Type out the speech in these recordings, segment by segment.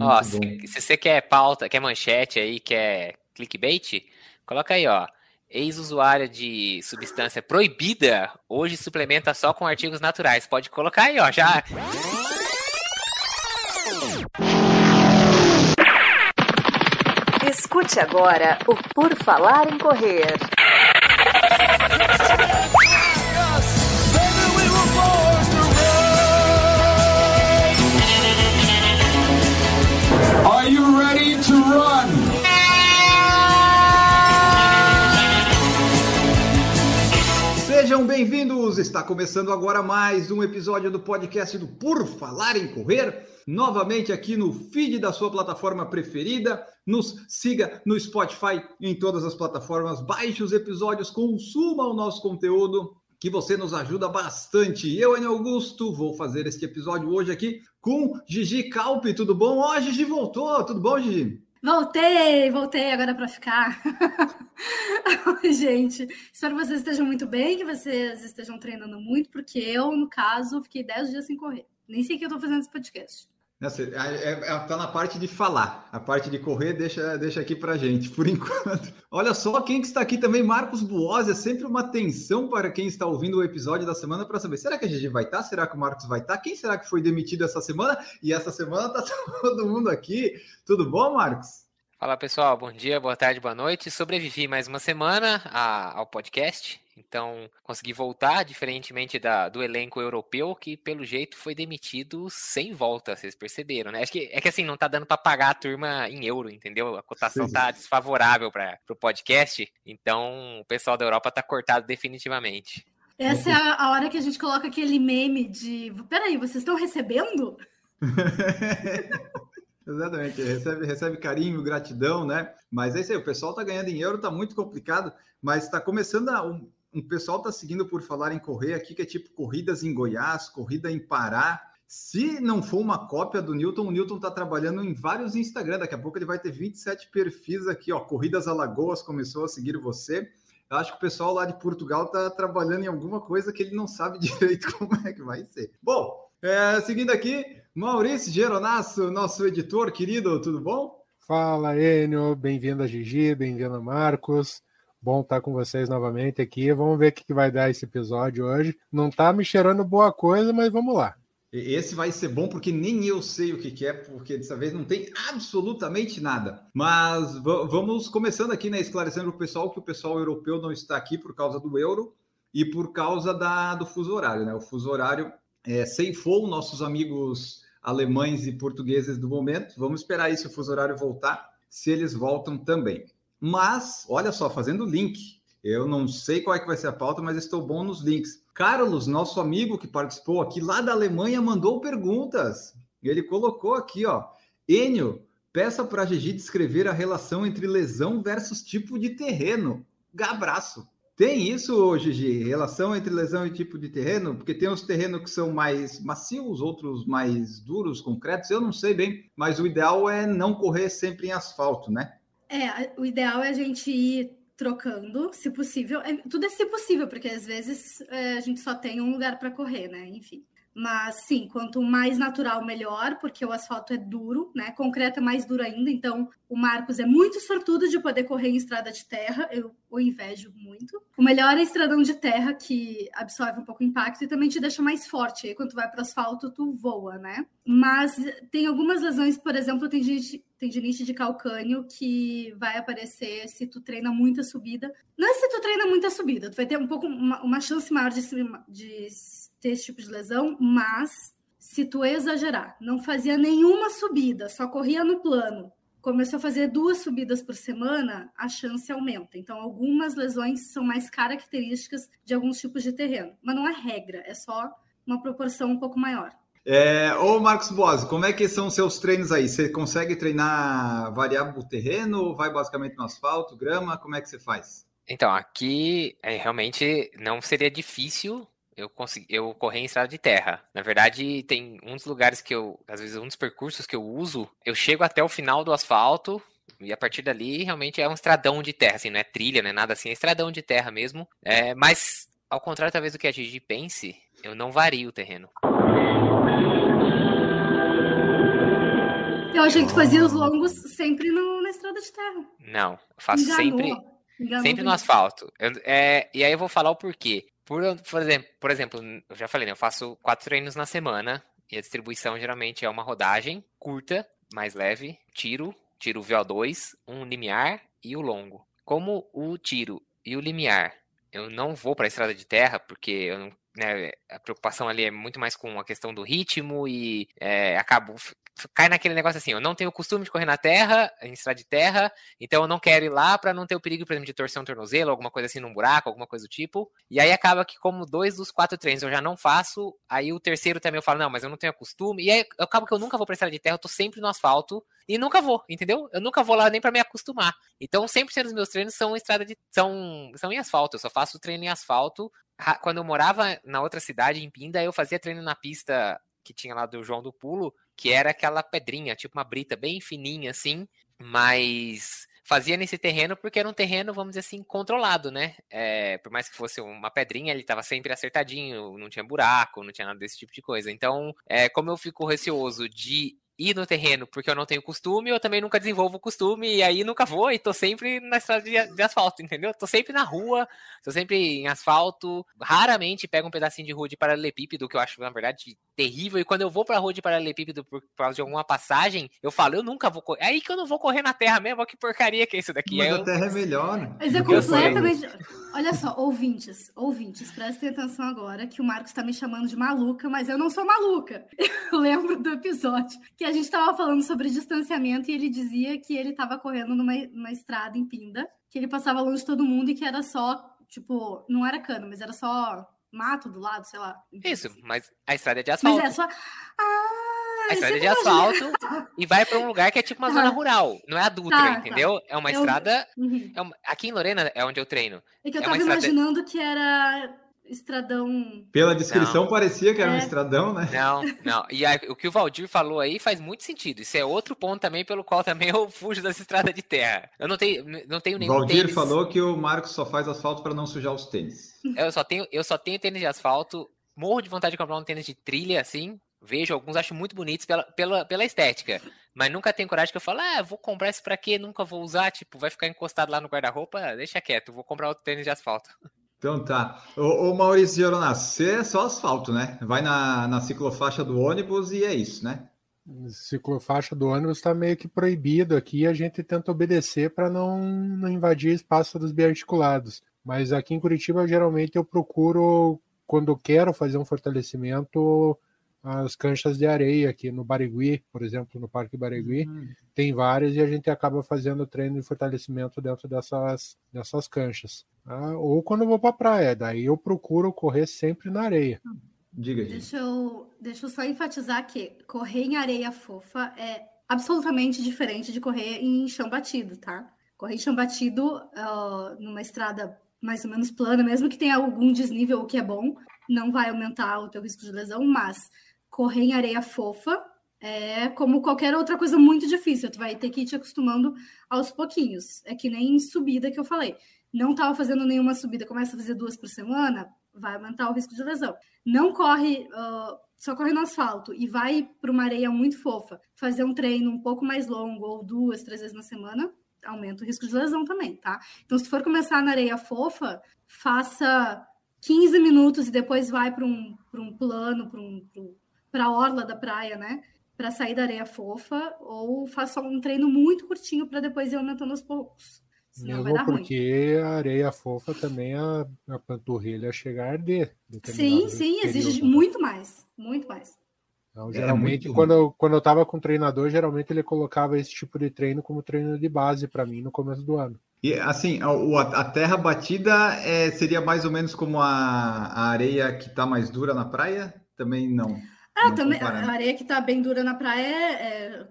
ó, se, se, você quer pauta, quer manchete aí, quer clickbait, coloca aí, ó. Ex-usuário de substância proibida hoje suplementa só com artigos naturais. Pode colocar aí, ó. Já. Escute agora o Por Falar em Correr. To run? Sejam bem-vindos! Está começando agora mais um episódio do podcast do Por Falar em Correr. Novamente aqui no feed da sua plataforma preferida. Nos siga no Spotify, em todas as plataformas. Baixe os episódios, consuma o nosso conteúdo que você nos ajuda bastante. Eu, Enio Augusto, vou fazer este episódio hoje aqui com Gigi Calpe. Tudo bom? Ó, oh, Gigi voltou. Tudo bom, Gigi? Voltei, voltei agora para ficar. Oi, gente. Espero que vocês estejam muito bem, que vocês estejam treinando muito, porque eu, no caso, fiquei 10 dias sem correr. Nem sei que eu estou fazendo esse podcast. Está é, é, é, na parte de falar, a parte de correr deixa, deixa aqui para gente, por enquanto. Olha só quem que está aqui também, Marcos Buosi, é sempre uma atenção para quem está ouvindo o episódio da semana para saber, será que a Gigi vai estar? Tá? Será que o Marcos vai estar? Tá? Quem será que foi demitido essa semana? E essa semana está todo mundo aqui. Tudo bom, Marcos? Fala pessoal, bom dia, boa tarde, boa noite. Sobrevivi mais uma semana ao podcast, então consegui voltar, diferentemente da, do elenco europeu, que pelo jeito foi demitido sem volta, vocês perceberam, né? Acho que é que assim, não tá dando para pagar a turma em euro, entendeu? A cotação Sim. tá desfavorável para o podcast, então o pessoal da Europa tá cortado definitivamente. Essa é a, a hora que a gente coloca aquele meme de. Peraí, vocês estão recebendo? Exatamente, recebe, recebe carinho, gratidão, né? Mas é isso aí, o pessoal tá ganhando em euro, tá muito complicado, mas está começando a. Um, um pessoal tá seguindo por falar em correr aqui, que é tipo corridas em Goiás, corrida em Pará. Se não for uma cópia do Newton, o Newton tá trabalhando em vários Instagram. Daqui a pouco ele vai ter 27 perfis aqui, ó. Corridas Alagoas começou a seguir você. Eu acho que o pessoal lá de Portugal tá trabalhando em alguma coisa que ele não sabe direito como é que vai ser. Bom, é, seguindo aqui, Maurício Geronasso, nosso editor querido, tudo bom? Fala, Enio, bem-vindo a Gigi, bem-vindo a Marcos. Bom estar com vocês novamente aqui. Vamos ver o que vai dar esse episódio hoje. Não está me cheirando boa coisa, mas vamos lá. Esse vai ser bom porque nem eu sei o que, é, porque dessa vez não tem absolutamente nada. Mas vamos começando aqui, né? Esclarecendo o pessoal que o pessoal europeu não está aqui por causa do euro e por causa da, do fuso horário, né? O fuso horário é, ceifou nossos amigos alemães e portugueses do momento. Vamos esperar aí se o fuso horário voltar, se eles voltam também. Mas, olha só, fazendo link. Eu não sei qual é que vai ser a pauta, mas estou bom nos links. Carlos, nosso amigo que participou aqui lá da Alemanha, mandou perguntas. Ele colocou aqui, ó. Enio, peça para a Gigi descrever a relação entre lesão versus tipo de terreno. Abraço. Tem isso, Gigi, relação entre lesão e tipo de terreno? Porque tem os terrenos que são mais macios, outros mais duros, concretos. Eu não sei bem, mas o ideal é não correr sempre em asfalto, né? É, o ideal é a gente ir trocando, se possível. É, tudo é se possível, porque às vezes é, a gente só tem um lugar para correr, né? Enfim. Mas sim, quanto mais natural, melhor, porque o asfalto é duro, né? Concreto é mais duro ainda, então o Marcos é muito sortudo de poder correr em estrada de terra, eu o invejo muito. O melhor é estradão de terra, que absorve um pouco o impacto e também te deixa mais forte. Aí quando vai para asfalto, tu voa, né? Mas tem algumas lesões, por exemplo, tendinite, tendinite de calcânio, que vai aparecer se tu treina muita subida. Não é se tu treina muita subida, tu vai ter um pouco uma, uma chance maior de, de ter esse tipo de lesão, mas se tu exagerar, não fazia nenhuma subida, só corria no plano, começou a fazer duas subidas por semana, a chance aumenta. Então, algumas lesões são mais características de alguns tipos de terreno, mas não é regra, é só uma proporção um pouco maior. É, ô Marcos Boas, como é que são seus treinos aí? Você consegue treinar variável o terreno ou vai basicamente no asfalto, grama? Como é que você faz? Então, aqui é, realmente não seria difícil eu consegui, eu corri em estrada de terra. Na verdade, tem um dos lugares que eu, às vezes, um dos percursos que eu uso, eu chego até o final do asfalto, e a partir dali, realmente é um estradão de terra, assim, não é trilha, não é nada assim, é estradão de terra mesmo. É, mas, ao contrário, talvez, do que a Gigi pense, eu não vario o terreno. Eu achei que tu fazia os longos sempre no, na estrada de terra. Não, eu faço Enganou. sempre, Enganou sempre no asfalto. Eu- é, e aí eu vou falar o porquê. Por, por exemplo, por exemplo, eu já falei, né? Eu faço quatro treinos na semana e a distribuição geralmente é uma rodagem curta, mais leve, tiro, tiro VO2, um limiar e o longo. Como o tiro e o limiar, eu não vou para a estrada de terra porque eu não, né, a preocupação ali é muito mais com a questão do ritmo e é, acabo cai naquele negócio assim, eu não tenho o costume de correr na terra, em estrada de terra, então eu não quero ir lá para não ter o perigo, por exemplo, de torcer um tornozelo, alguma coisa assim num buraco, alguma coisa do tipo. E aí acaba que como dois dos quatro treinos eu já não faço, aí o terceiro também eu falo, não, mas eu não tenho costume. E aí eu acabo que eu nunca vou pra estrada de terra, eu tô sempre no asfalto e nunca vou, entendeu? Eu nunca vou lá nem para me acostumar. Então 100% dos meus treinos são estrada de são são em asfalto, eu só faço treino em asfalto. Quando eu morava na outra cidade em Pinda, eu fazia treino na pista que tinha lá do João do Pulo, que era aquela pedrinha, tipo uma brita bem fininha assim, mas fazia nesse terreno porque era um terreno, vamos dizer assim, controlado, né? É, por mais que fosse uma pedrinha, ele estava sempre acertadinho, não tinha buraco, não tinha nada desse tipo de coisa. Então, é, como eu fico receoso de ir no terreno porque eu não tenho costume, eu também nunca desenvolvo o costume e aí nunca vou e tô sempre na estrada de, de asfalto, entendeu? Tô sempre na rua, tô sempre em asfalto, raramente pego um pedacinho de rua de paralelepípedo, que eu acho, na verdade, terrível, e quando eu vou pra rua de paralelepípedo por causa de alguma passagem, eu falo, eu nunca vou correr, é aí que eu não vou correr na terra mesmo, olha que porcaria que é isso daqui. Mas Aí a eu- terra é melhor. Mas é completamente. Olha só, ouvintes, ouvintes, prestem atenção agora que o Marcos está me chamando de maluca, mas eu não sou maluca. Eu lembro do episódio que a gente estava falando sobre distanciamento e ele dizia que ele estava correndo numa, numa estrada em Pinda, que ele passava longe de todo mundo e que era só, tipo, não era cano, mas era só mato do lado, sei lá. Isso, mas a estrada é de Mas asfalto. é só. Ah, A estrada é de asfalto e vai pra um lugar que é tipo uma Tá. zona rural, não é a Dutra, Tá, tá. entendeu? É uma Eu- estrada. Uhum. é uma- Aqui em Lorena é onde eu treino. É que eu É tava estrada- imaginando que era estradão. Pela descrição parecia que era um É. estradão, né? Não, não. E aí, o que o Valdir falou aí faz muito sentido. Isso é outro ponto também pelo qual também eu fujo das estradas de terra. Eu não tenho, não tenho nenhum Valdir tênis. falou que o Marcos só faz asfalto para não sujar os tênis. Eu só tenho, eu só tenho tênis de asfalto. Morro de vontade de comprar um tênis de trilha, assim. Vejo alguns, acho muito bonitos pela, pela, pela estética. Mas nunca tenho coragem que eu falo, ah, vou comprar isso pra quê? Nunca vou usar. Tipo, vai ficar encostado lá no guarda-roupa, deixa quieto, vou comprar outro tênis de asfalto. Então tá. Ô, ô Maurício Geronas, você é só asfalto, né? Vai na, na ciclofaixa do ônibus e é isso, né? Ciclofaixa do ônibus está meio que proibido aqui. A gente tenta obedecer para não, não invadir espaço dos biarticulados. Mas aqui em Curitiba, geralmente eu procuro, quando quero fazer um fortalecimento, as canchas de areia aqui no Barigui, por exemplo, no Parque Barigui. Tem várias e a gente acaba fazendo treino de fortalecimento dentro dessas, dessas canchas. Ah, ou quando eu vou para a praia, daí eu procuro correr sempre na areia. Diga, gente. Deixa eu, deixa eu só enfatizar que correr em areia fofa é absolutamente diferente de correr em chão batido, tá? Correr em chão batido ah, numa estrada mais ou menos plana, mesmo que tenha algum desnível, o que é bom, não vai aumentar o teu risco de lesão, mas correr em areia fofa é como qualquer outra coisa muito difícil. Tu vai ter que ir te acostumando aos pouquinhos. É que nem subida que eu falei. Não estava fazendo nenhuma subida, começa a fazer duas por semana, vai aumentar o risco de lesão. Não corre, uh, só corre no asfalto e vai para uma areia muito fofa, fazer um treino um pouco mais longo, ou duas, três vezes na semana, aumenta o risco de lesão também, tá? Então, se for começar na areia fofa, faça 15 minutos e depois vai para um, um plano, para um, a orla da praia, né? Para sair da areia fofa, ou faça um treino muito curtinho para depois ir aumentando aos poucos. Senão vai Mesmo dar ruim. porque a areia fofa também a, a panturrilha chega a arder. Sim, sim, exige período. muito mais, muito mais. Então, geralmente, quando eu, quando eu tava com o treinador, geralmente ele colocava esse tipo de treino como treino de base para mim no começo do ano. E assim, a, a terra batida é, seria mais ou menos como a, a areia que tá mais dura na praia? Também não. Ah, não também, a areia que tá bem dura na praia é, é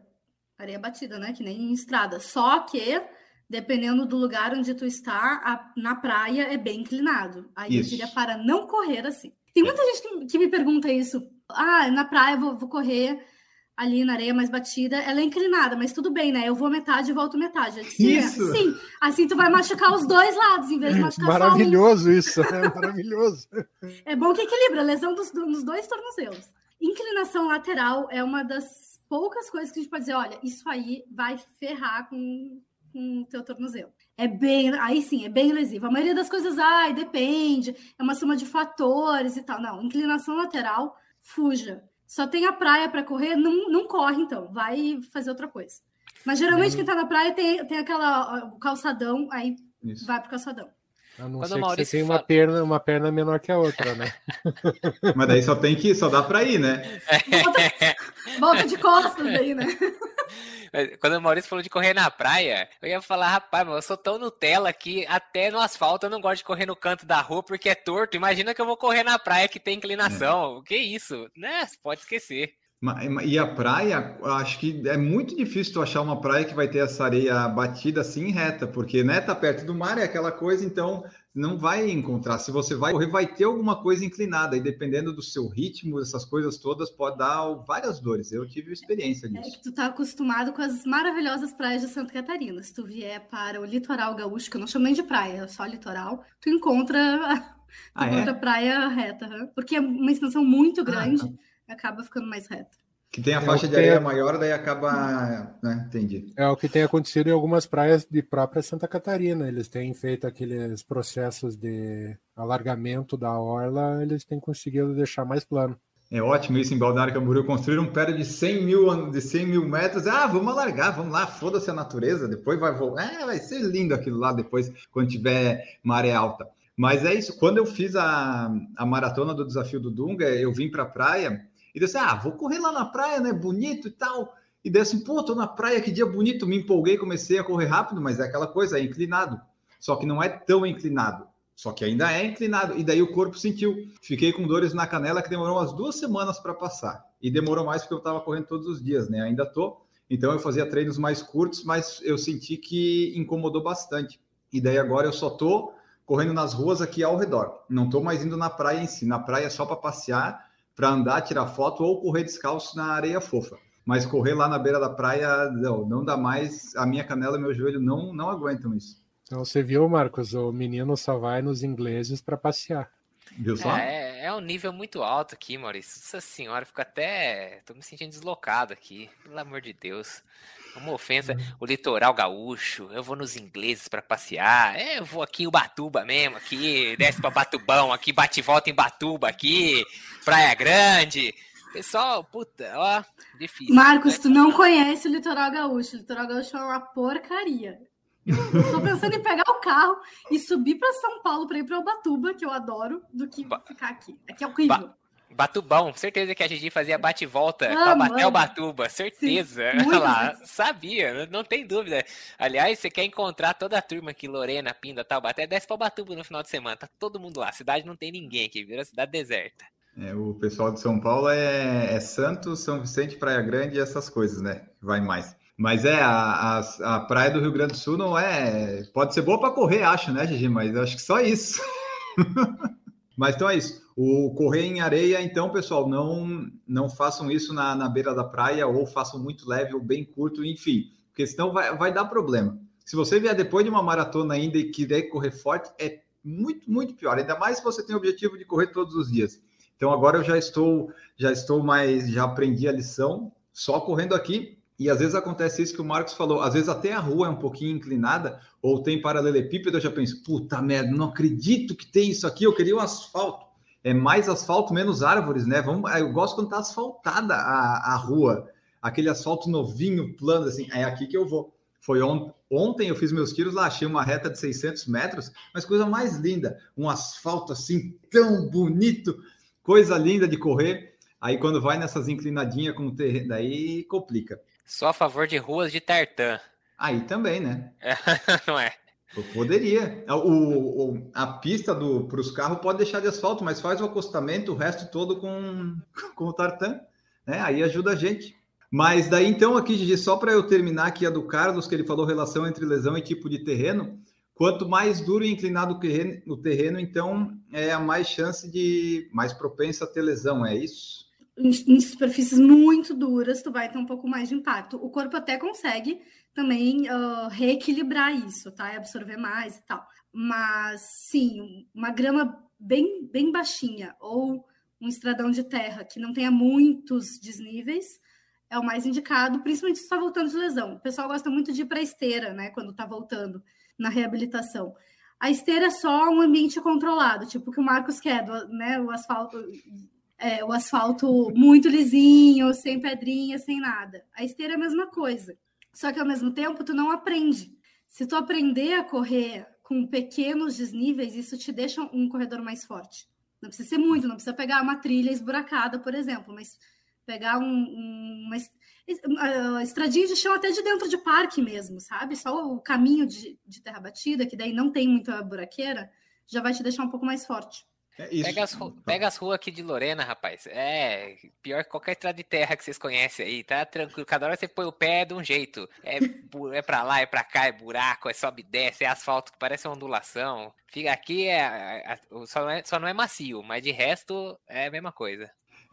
areia batida, né? Que nem em estrada. Só que, dependendo do lugar onde tu está, a- na praia é bem inclinado. Aí eu Isso. diria para não correr assim. Tem muita gente que, que me pergunta isso. Ah, na praia eu vou, vou correr ali na areia mais batida. Ela é inclinada, mas tudo bem, né? Eu vou metade e volto metade. Eu disse, "Sim, Isso. Sim, assim tu vai machucar os dois lados, em vez de machucar só um. Maravilhoso isso, né? Maravilhoso. É bom que equilibra, lesão dos, dos dois tornozelos. Inclinação lateral é uma das poucas coisas que a gente pode dizer, olha, isso aí vai ferrar com, com o teu tornozelo. É bem, aí sim, é bem lesivo. A maioria das coisas, ai, depende, é uma soma de fatores e tal. Não, inclinação lateral, fuja. Só tem a praia para correr, não, não corre então, vai fazer outra coisa. Mas geralmente quem tá na praia tem, tem aquela o calçadão, aí Isso. vai pro calçadão. A não Quando ser que você tem uma perna, uma perna menor que a outra, né? Mas daí só tem que só dá para ir, né? Volta, volta de costas daí, né? Quando o Maurício falou de correr na praia, eu ia falar, rapaz, mas eu sou tão Nutella que até no asfalto eu não gosto de correr no canto da rua porque é torto. Imagina que eu vou correr na praia que tem inclinação. É. Que isso? Né? Pode esquecer. E a praia, acho que é muito difícil tu achar uma praia que vai ter essa areia batida assim reta, porque né, tá perto do mar, é aquela coisa, então não vai encontrar. Se você vai correr, vai ter alguma coisa inclinada, e dependendo do seu ritmo, essas coisas todas, pode dar várias dores. Eu tive experiência disso. É que tu tá acostumado com as maravilhosas praias de Santa Catarina. Se tu vier para o litoral gaúcho, que eu não chamo nem de praia, é só litoral, tu encontra, tu ah, é? encontra é? praia reta, porque é uma extensão muito grande. Ah, acaba ficando mais reto. Que tem a é faixa de areia maior, daí acaba. Né? Entendi. É o que tem acontecido em algumas praias de própria Santa Catarina. Eles têm feito aqueles processos de alargamento da orla, eles têm conseguido deixar mais plano. É ótimo isso em Balneário Camboriú, construir um prédio de 100 mil, de 100 mil metros. Ah, vamos alargar, vamos lá, foda-se a natureza, depois vai voltar. É, vai ser lindo aquilo lá depois, quando tiver maré alta. Mas é isso, quando eu fiz a, a maratona do desafio do Dunga, eu vim para a praia e disse, ah, vou correr lá na praia, né? Bonito e tal. E daí assim, pô, tô na praia, que dia bonito. Me empolguei, comecei a correr rápido, mas é aquela coisa, é inclinado. Só que não é tão inclinado. Só que ainda é inclinado. E daí o corpo sentiu. Fiquei com dores na canela que demorou umas duas semanas para passar. E demorou mais porque eu estava correndo todos os dias, né? Ainda tô. Então eu fazia treinos mais curtos, mas eu senti que incomodou bastante. E daí agora eu só tô correndo nas ruas aqui ao redor. Não tô mais indo na praia em si. Na praia é só para passear para andar, tirar foto ou correr descalço na areia fofa. Mas correr lá na beira da praia, não, não dá mais. A minha canela e meu joelho não, não aguentam isso. Então você viu, Marcos, o menino só vai nos ingleses para passear. Viu só? É, é um nível muito alto aqui, Maurício. Nossa senhora, fico até. tô me sentindo deslocado aqui, pelo amor de Deus. Uma ofensa. Uhum. O litoral gaúcho, eu vou nos ingleses para passear. É, eu vou aqui em Ubatuba mesmo, aqui, desce para Batubão, aqui bate e volta em Batuba, aqui, Praia Grande. Pessoal, puta, ó, difícil. Marcos, né? tu não conhece o litoral gaúcho. O litoral gaúcho é uma porcaria. Eu tô pensando em pegar o carro e subir para São Paulo para ir para Ubatuba, que eu adoro, do que ficar aqui. Aqui é horrível. Ba Batubão, certeza que a Gigi fazia bate e volta ah, Taubaté Batuba, certeza. Sim, lá, sabia, não tem dúvida. Aliás, você quer encontrar toda a turma aqui, Lorena, Pinda, Taubaté, desce pra Batuba no final de semana, tá todo mundo lá. A cidade não tem ninguém aqui, vira cidade deserta. É, o pessoal de São Paulo é, é Santos, São Vicente, Praia Grande e essas coisas, né? Vai mais. Mas é, a, a, a praia do Rio Grande do Sul não é. Pode ser boa para correr, acho, né, Gigi? Mas acho que só isso. Mas então é isso. O correr em areia, então, pessoal, não não façam isso na, na beira da praia ou façam muito leve ou bem curto, enfim, porque senão vai, vai dar problema. Se você vier depois de uma maratona ainda e quiser correr forte, é muito, muito pior. Ainda mais se você tem o objetivo de correr todos os dias. Então agora eu já estou, já estou mais, já aprendi a lição só correndo aqui e às vezes acontece isso que o Marcos falou, às vezes até a rua é um pouquinho inclinada, ou tem paralelepípedo, eu já penso, puta merda, não acredito que tem isso aqui, eu queria um asfalto. É mais asfalto, menos árvores, né? Vamos, eu gosto quando tá asfaltada a, a rua, aquele asfalto novinho, plano, assim, é aqui que eu vou. Foi on, ontem eu fiz meus tiros lá, achei uma reta de 600 metros, mas coisa mais linda, um asfalto assim, tão bonito, coisa linda de correr. Aí quando vai nessas inclinadinhas com o terreno, daí complica. Só a favor de ruas de tartan. Aí também, né? É, não é? Eu poderia. O, o a pista para os carros pode deixar de asfalto, mas faz o acostamento, o resto todo com, com o tartan. Né? Aí ajuda a gente. Mas daí então, aqui, Gigi, só para eu terminar aqui a do Carlos, que ele falou relação entre lesão e tipo de terreno. Quanto mais duro e inclinado o terreno, o terreno, então é a mais chance de mais propensa a ter lesão, é isso? Em, superfícies muito duras, tu vai ter um pouco mais de impacto. O corpo até consegue também uh, reequilibrar isso, tá? E absorver mais e tal. Mas sim, uma grama bem, bem baixinha ou um estradão de terra que não tenha muitos desníveis é o mais indicado, principalmente se está voltando de lesão. O pessoal gosta muito de ir para esteira, né, quando está voltando na reabilitação. A esteira é só um ambiente controlado, tipo o que o Marcos quer, né, o asfalto, é, o asfalto muito lisinho, sem pedrinha, sem nada. A esteira é a mesma coisa, só que ao mesmo tempo tu não aprende. Se tu aprender a correr com pequenos desníveis, isso te deixa um corredor mais forte. Não precisa ser muito, não precisa pegar uma trilha esburacada, por exemplo, mas pegar um, um, uma estradinha de chão até de dentro de parque mesmo, sabe? Só o caminho de, de terra batida, que daí não tem muita buraqueira, já vai te deixar um pouco mais forte. É pega, as, pega as ruas aqui de Lorena, rapaz. É pior que qualquer estrada de terra que vocês conhecem aí, tá tranquilo. Cada hora você põe o pé de um jeito. É, é pra lá, é pra cá, é buraco, é sobe e desce, é asfalto que parece uma ondulação. Fica aqui, é, é, só, não é, só não é macio, mas de resto é a mesma coisa.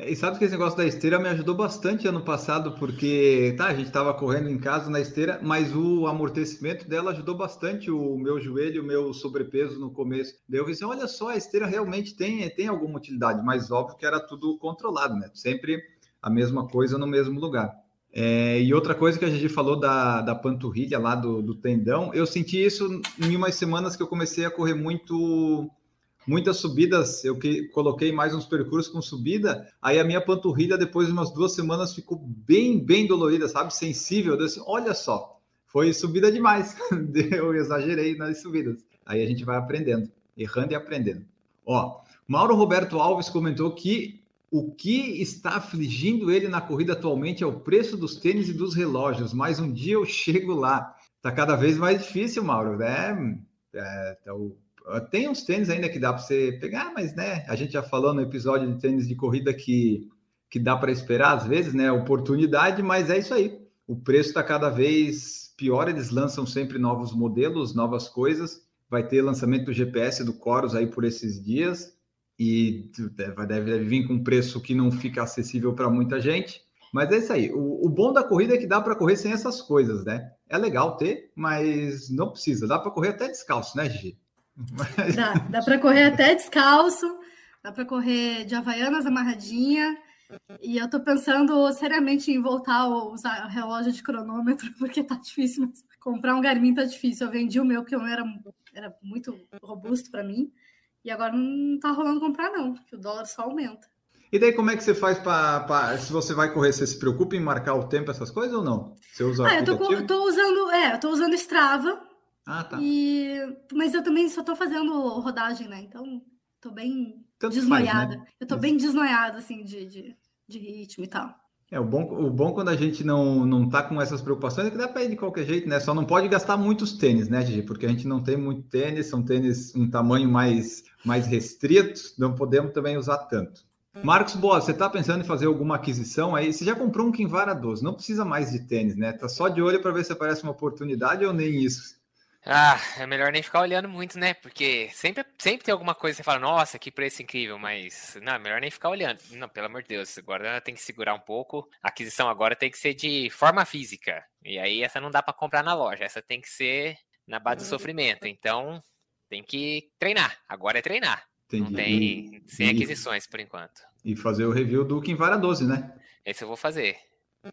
E sabe que esse negócio da esteira me ajudou bastante ano passado, porque tá, a gente estava correndo em casa na esteira, mas o amortecimento dela ajudou bastante o meu joelho, o meu sobrepeso no começo. Eu pensei, olha só, a esteira realmente tem, tem alguma utilidade, mas óbvio que era tudo controlado, né? Sempre a mesma coisa no mesmo lugar. É, e outra coisa que a gente falou da, da panturrilha lá do, do tendão, eu senti isso em umas semanas que eu comecei a correr muito muitas subidas, eu que coloquei mais uns percursos com subida, aí a minha panturrilha depois de umas duas semanas ficou bem, bem dolorida, sabe? Sensível. Eu disse, olha só, foi subida demais. eu exagerei nas subidas. Aí a gente vai aprendendo, errando e aprendendo. Ó, Mauro Roberto Alves comentou que o que está afligindo ele na corrida atualmente é o preço dos tênis e dos relógios, mas um dia eu chego lá. Tá cada vez mais difícil, Mauro, né? É, tá o tem uns tênis ainda que dá para você pegar, mas né, a gente já falou no episódio de tênis de corrida que, que dá para esperar às vezes, né? Oportunidade, mas é isso aí. O preço está cada vez pior, eles lançam sempre novos modelos, novas coisas. Vai ter lançamento do GPS do Coros aí por esses dias e deve, deve vir com um preço que não fica acessível para muita gente. Mas é isso aí. O, o bom da corrida é que dá para correr sem essas coisas, né? É legal ter, mas não precisa. Dá para correr até descalço, né, Gigi? Mas... Dá, dá para correr até descalço, dá para correr de havaianas amarradinha. E eu tô pensando seriamente em voltar a usar relógio de cronômetro, porque tá difícil. Mas comprar um Garmin tá difícil. Eu vendi o meu, porque o meu era, era muito robusto para mim. E agora não tá rolando comprar, não, porque o dólar só aumenta. E daí, como é que você faz para. Se você vai correr, você se preocupa em marcar o tempo, essas coisas ou não? Você usa ah, eu tô, eu tô usando, é, eu tô usando Strava, ah, tá. E... Mas eu também só tô fazendo rodagem, né? Então, tô bem Tanto desnoiada. Faz, né? Eu tô bem desnoiada, assim, de, de, de, ritmo e tal. É, o bom, o bom quando a gente não, não tá com essas preocupações é que dá para ir de qualquer jeito, né? Só não pode gastar muitos tênis, né, Gigi? Porque a gente não tem muito tênis, são tênis um tamanho mais, mais restrito, não podemos também usar tanto. Marcos Boa, você está pensando em fazer alguma aquisição aí? Você já comprou um Kinvara 12, não precisa mais de tênis, né? Tá só de olho para ver se aparece uma oportunidade ou nem isso? Ah, é melhor nem ficar olhando muito, né? Porque sempre, sempre tem alguma coisa que você fala, nossa, que preço incrível, mas não, é melhor nem ficar olhando. Não, pelo amor de Deus, agora tem que segurar um pouco. A aquisição agora tem que ser de forma física. E aí essa não dá para comprar na loja, essa tem que ser na base do sofrimento. Então, tem que treinar. Agora é treinar. Entendi. Não tem sem aquisições por enquanto. E fazer o review do Kinvara 12, né? Esse eu vou fazer.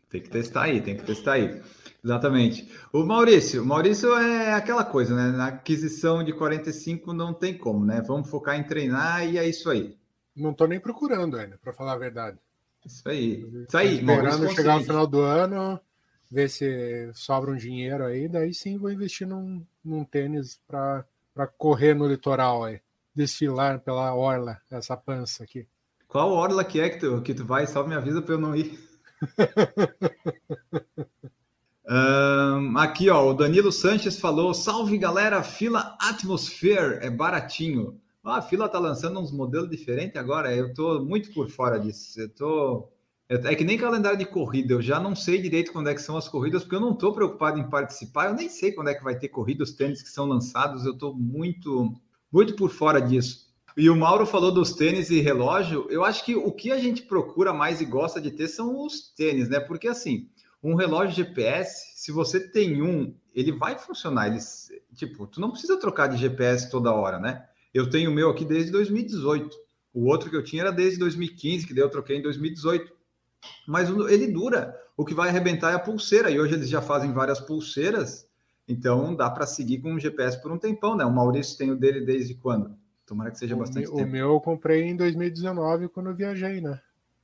Tem que testar aí, tem que testar aí. Exatamente. O Maurício, Maurício é aquela coisa, né? Na aquisição de 45 não tem como, né? Vamos focar em treinar e é isso aí. Não estou nem procurando ainda, para falar a verdade. Isso aí. Isso aí, Esperando chegar no final do ano, ver se sobra um dinheiro aí, daí sim vou investir num, num tênis para correr no litoral aí. Desfilar pela orla, essa pança aqui. Qual orla que é que tu, que tu vai? Só me avisa para eu não ir. Um, aqui, ó, o Danilo Sanches falou: salve galera, fila Atmosphere é baratinho. Ah, a fila tá lançando uns modelos diferentes agora. Eu tô muito por fora disso. Eu tô. É que nem calendário de corrida, eu já não sei direito quando é que são as corridas, porque eu não estou preocupado em participar, eu nem sei quando é que vai ter corrida, os tênis que são lançados, eu estou muito, muito por fora disso. E o Mauro falou dos tênis e relógio, eu acho que o que a gente procura mais e gosta de ter são os tênis, né? Porque assim, um relógio GPS, se você tem um, ele vai funcionar. Ele, tipo, tu não precisa trocar de GPS toda hora, né? Eu tenho o meu aqui desde 2018. O outro que eu tinha era desde 2015, que daí eu troquei em 2018. mas ele dura. O que vai arrebentar é a pulseira, e hoje eles já fazem várias pulseiras, então dá para seguir com o GPS por um tempão, né? O Maurício tem o dele desde quando? Tomara que seja o bastante meu, tempo. O meu eu comprei em 2019 quando eu viajei, né?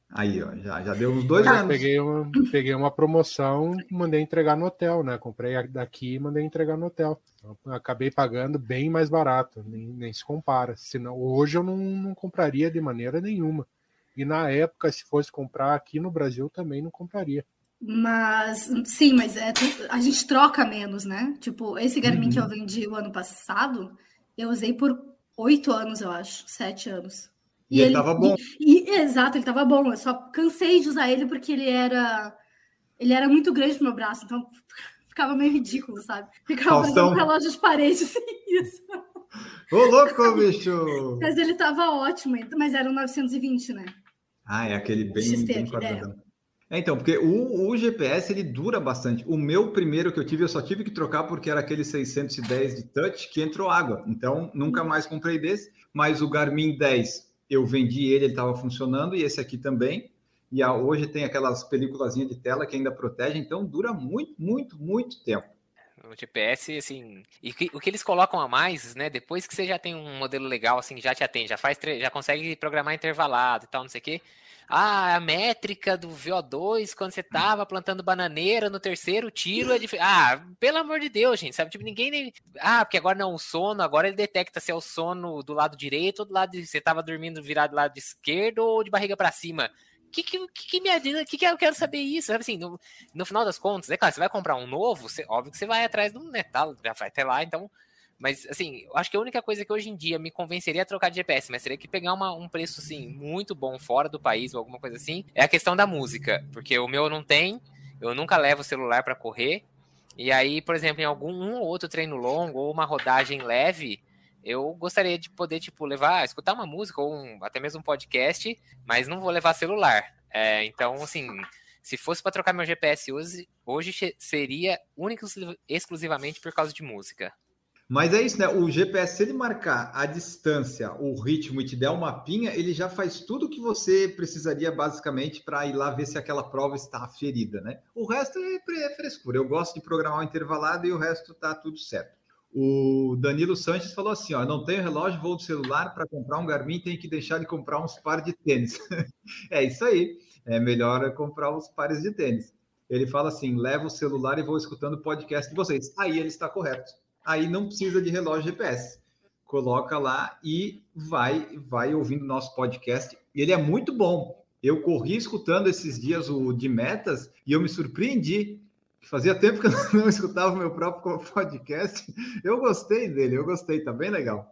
Aí, ó, já, já deu uns dois eu anos. Peguei uma, peguei uma promoção, mandei entregar no hotel, né? Comprei daqui e mandei entregar no hotel. Acabei pagando bem mais barato, nem, nem se compara. Senão, hoje eu não, não compraria de maneira nenhuma. E na época, se fosse comprar aqui no Brasil, também não compraria. Mas, sim, mas é, a gente troca menos, né? Tipo, esse Garmin uhum. que eu vendi o ano passado, eu usei por oito anos, eu acho, sete anos. E, e ele, tava bom. E, e, exato, ele tava bom. Eu só cansei de usar ele porque ele era ele era muito grande pro meu braço, então ficava meio ridículo, sabe? Ficava um relógio de parede, assim, isso. Ô, louco, bicho! Mas ele tava ótimo, mas era um 920, né? Ah, é aquele bem, XT, bem quadradão. É. então, porque o, o, GPS ele dura bastante. O meu primeiro que eu tive, eu só tive que trocar porque era aquele 610 de touch que entrou água. Então, nunca mais comprei desse. Mas o Garmin 10 eu vendi ele, ele estava funcionando, e esse aqui também. E a, hoje tem aquelas películas de tela que ainda protege, então dura muito, muito, muito tempo. O GPS, assim, e o que eles colocam a mais, né? Depois que você já tem um modelo legal, assim, já te atende, já faz, já consegue programar intervalado e tal, não sei o quê. Ah, a métrica do VO2 quando você tava plantando bananeira no terceiro tiro é diferente. Ah, pelo amor de Deus, gente, sabe? Tipo, ninguém nem. Ah, porque agora não o sono, agora ele detecta se é o sono do lado direito ou do lado de. Você tava dormindo virado do lado esquerdo ou de barriga para cima. Que, que, que, me adianta? Que, que eu quero saber isso? Sabe assim, no, no final das contas, é claro, você vai comprar um novo, você, óbvio que você vai atrás do metal, já vai até lá, então mas, assim, eu acho que a única coisa que hoje em dia me convenceria a trocar de GPS, mas seria que pegar uma, um preço, assim, muito bom fora do país ou alguma coisa assim, é a questão da música. Porque o meu não tem, eu nunca levo o celular para correr. E aí, por exemplo, em algum um ou outro treino longo ou uma rodagem leve, eu gostaria de poder, tipo, levar, escutar uma música ou um, até mesmo um podcast, mas não vou levar celular. É, então, assim, se fosse para trocar meu GPS hoje, hoje seria única exclusivamente por causa de música. Mas é isso, né? O GPS, se ele marcar a distância, o ritmo e te der uma mapinha, ele já faz tudo o que você precisaria basicamente para ir lá ver se aquela prova está ferida, né? O resto é, é frescura. Eu gosto de programar o intervalado e o resto tá tudo certo. O Danilo Sanches falou assim: ó, não tenho relógio, vou do celular para comprar um Garmin, tem que deixar de comprar uns pares de tênis. é isso aí. É melhor comprar os pares de tênis. Ele fala assim: leva o celular e vou escutando o podcast de vocês. Aí ele está correto aí não precisa de relógio GPS. Coloca lá e vai vai ouvindo nosso podcast. Ele é muito bom. Eu corri escutando esses dias o de metas e eu me surpreendi. Fazia tempo que eu não escutava o meu próprio podcast. Eu gostei dele, eu gostei, tá bem legal.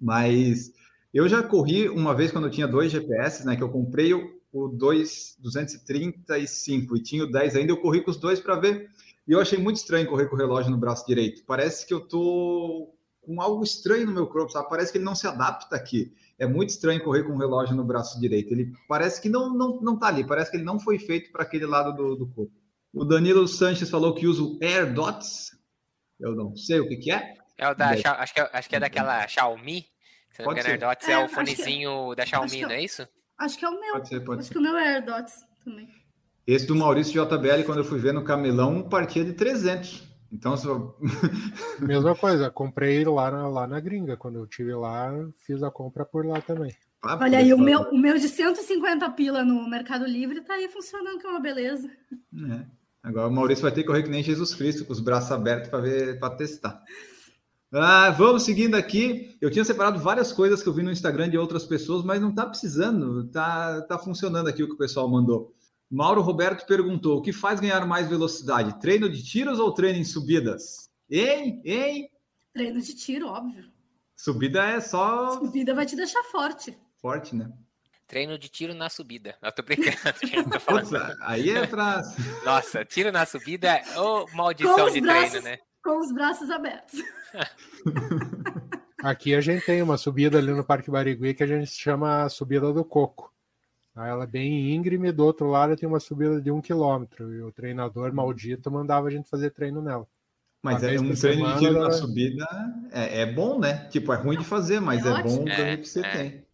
Mas eu já corri uma vez quando eu tinha dois GPS, né? Que eu comprei o, o 2, 235 e tinha o 10 ainda. Eu corri com os dois para ver e eu achei muito estranho correr com o relógio no braço direito. Parece que eu tô com algo estranho no meu corpo, sabe? Parece que ele não se adapta aqui. É muito estranho correr com o relógio no braço direito. Ele parece que não não, não tá ali, parece que ele não foi feito para aquele lado do, do corpo. O Danilo Sanches falou que usa o AirDots. Eu não sei o que, que é. É o da, acho, que é, acho que é daquela Xiaomi. Se não me engano, AirDots é, é o fonezinho que, da Xiaomi, não é isso? Acho que é o meu. Pode ser, pode acho ser. que o meu é AirDots também. Esse do Maurício JBL, quando eu fui ver no Camelão, partia de 300. Então, só... mesma coisa, comprei lá na, lá na gringa. Quando eu tive lá, fiz a compra por lá também. Ah, Olha aí, o meu, o meu de 150 pila no Mercado Livre tá aí funcionando, que é uma beleza. É. Agora o Maurício vai ter que correr que nem Jesus Cristo, com os braços abertos para ver, para testar. Ah, vamos seguindo aqui. Eu tinha separado várias coisas que eu vi no Instagram de outras pessoas, mas não está precisando. Tá, tá funcionando aqui o que o pessoal mandou. Mauro Roberto perguntou: o que faz ganhar mais velocidade? Treino de tiros ou treino em subidas? Hein? Hein? Treino de tiro, óbvio. Subida é só. Subida vai te deixar forte. Forte, né? Treino de tiro na subida. Eu tô brincando. Tô Putz, aí é pra. Nossa, tiro na subida é oh, maldição de braços, treino, né? Com os braços abertos. Aqui a gente tem uma subida ali no Parque Barigui que a gente chama subida do coco. Ela é bem íngreme, do outro lado tem uma subida de um quilômetro. E o treinador maldito mandava a gente fazer treino nela. Mas é um treino de tiro na subida é, é, bom, né? Tipo, é ruim de fazer, mas é, é bom o ganho que você é. tem.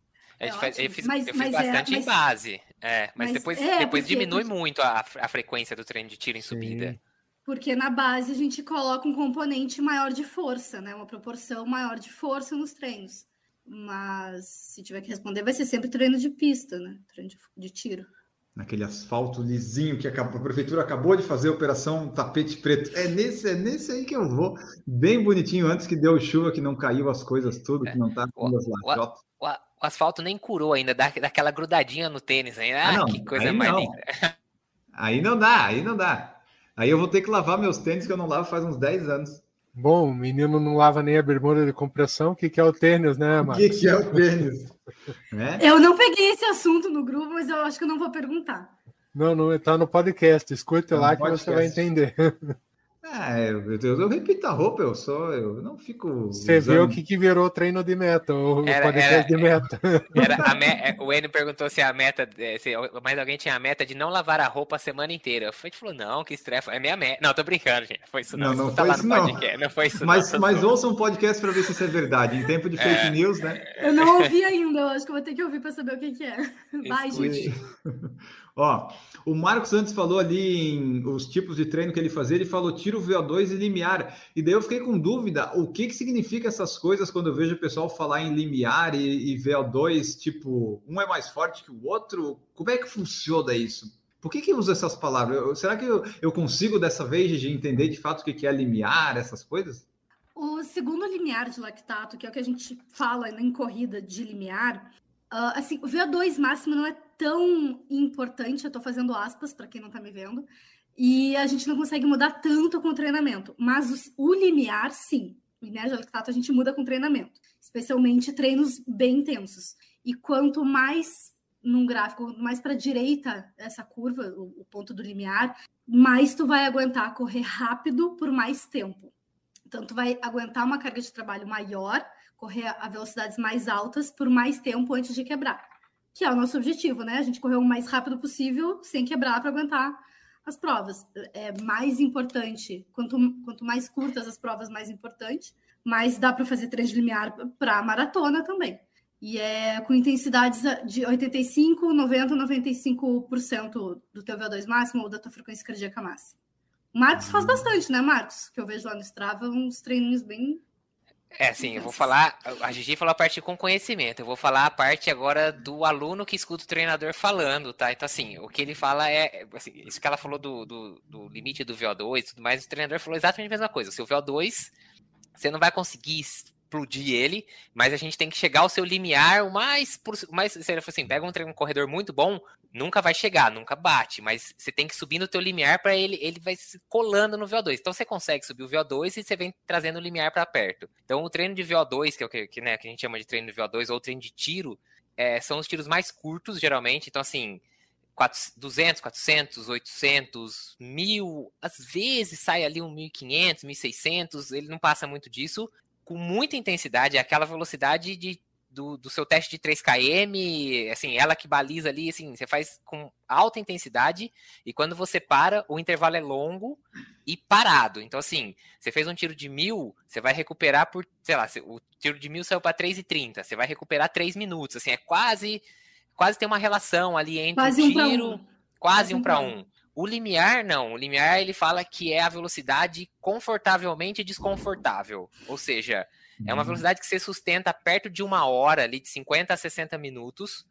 A gente faz, eu fiz, mas, eu fiz bastante em base. É, mas, Mas depois, é, depois porque- diminui muito a, a frequência do treino de tiro em Sim. subida. Porque na base a gente coloca um componente maior de força, né? Uma proporção maior de força nos treinos. Mas se tiver que responder, vai ser sempre treino de pista, né? Treino de, de tiro. Naquele asfalto lisinho que acabou- a prefeitura acabou de fazer a operação tapete preto. É nesse, é nesse aí que eu vou. Bem bonitinho, antes que deu chuva, que não caiu as coisas tudo, que não tá O- com as o- lajotas. O, a- o asfalto nem curou ainda, dá, daquela grudadinha no tênis ainda. Ah, Ah, não, que coisa aí mais não. linda. Aí não dá, aí não dá. Aí eu vou ter que lavar meus tênis que eu não lavo faz uns 10 anos. Bom, o menino não lava nem a bermuda de compressão. O que, que é o tênis, né, O Marcos? que, que é o tênis? né? Eu não peguei esse assunto no grupo, mas eu acho que eu não vou perguntar. Não, não, tá no podcast. Escute Tá lá que você vai podcast. entender. Ah, eu, eu, eu repito a roupa, eu sou, eu não fico. Você vê o usando- que, que virou treino de meta, o Era- podcast era- de meta. Era a me- é, O Enio perguntou se a meta, é, se mais alguém tinha a meta de não lavar a roupa a semana inteira. Eu falei, falou, não, que estresse. É minha meta. Não, tô brincando, gente. Foi isso não. Não, não Escuta foi lá isso, no não. podcast. Não foi isso Mas, não. mas ouça um podcast para ver se isso é verdade. Em tempo de fake É. news, né? Eu não ouvi ainda, eu acho que eu vou ter que ouvir para saber o que, que é. Vai, gente. Ó, o Marcos antes falou ali em os tipos de treino que ele fazia, ele falou tiro VO2 e limiar. E daí eu fiquei com dúvida, o que que significa essas coisas quando eu vejo o pessoal falar em limiar e, e VO2, tipo, um é mais forte que o outro? Como é que funciona isso? Por que que usa essas palavras? Eu- será que eu, eu consigo dessa vez de entender de fato o que que é limiar, essas coisas? O segundo limiar de lactato, que é o que a gente fala em corrida de limiar, ah, assim, o VO2 máximo não é tão importante, eu estou fazendo aspas para quem não está me vendo, e a gente não consegue mudar tanto com o treinamento, mas o, o limiar, sim. O limiar de lactato a gente muda com treinamento, especialmente treinos bem intensos. E quanto mais num gráfico, mais para direita essa curva, o, o ponto do limiar, mais tu vai aguentar correr rápido por mais tempo. Então, tu vai aguentar uma carga de trabalho maior, correr a velocidades mais altas por mais tempo antes de quebrar. Que é o nosso objetivo, né? A gente correr o mais rápido possível sem quebrar para aguentar as provas. É mais importante, quanto, quanto mais curtas as provas, mais importante. Mas dá para fazer treino de limiar para maratona também. E é com intensidades de 85, 90, 95% do teu VO2 máximo ou da tua frequência cardíaca máxima. O Marcos faz bastante, né, Marcos? Que eu vejo lá no Strava uns treininhos bem. É, sim, eu vou falar. A Gigi falou a parte com conhecimento. Eu vou falar a parte agora do aluno que escuta o treinador falando, tá? Então, assim, o que ele fala é. Assim, isso que ela falou do, do, do limite do VO2 e tudo mais, o treinador falou exatamente a mesma coisa. O seu VO2, você não vai conseguir explodir ele, mas a gente tem que chegar ao seu limiar o mais. Por, mais se ele for assim, pega um, um corredor muito bom, nunca vai chegar, nunca bate, mas você tem que subir no teu limiar para ele, ele vai se colando no VO2. Então você consegue subir o VO2 e você vem trazendo o limiar para perto. Então o treino de VO2, que é o que, que, né, que a gente chama de treino de VO2 ou treino de tiro, é, são os tiros mais curtos geralmente. Então assim, 200, 400, 800, 1000, às vezes sai ali um 1500, 1600, ele não passa muito disso, com muita intensidade, é aquela velocidade de do, do, seu teste de 3km, assim, ela que baliza ali, assim, você faz com alta intensidade e quando você para, o intervalo é longo e parado. Então, assim, você fez um tiro de mil, você vai recuperar por, sei lá, o tiro de mil saiu para 3,30, você vai recuperar 3 minutos, assim, é quase, quase tem uma relação ali entre quase o um tiro, um. quase, quase um para um. O limiar, não. O limiar, ele fala que é a velocidade confortavelmente desconfortável. Ou seja, é uma velocidade que você sustenta perto de uma hora, ali de 50 a 60 minutos,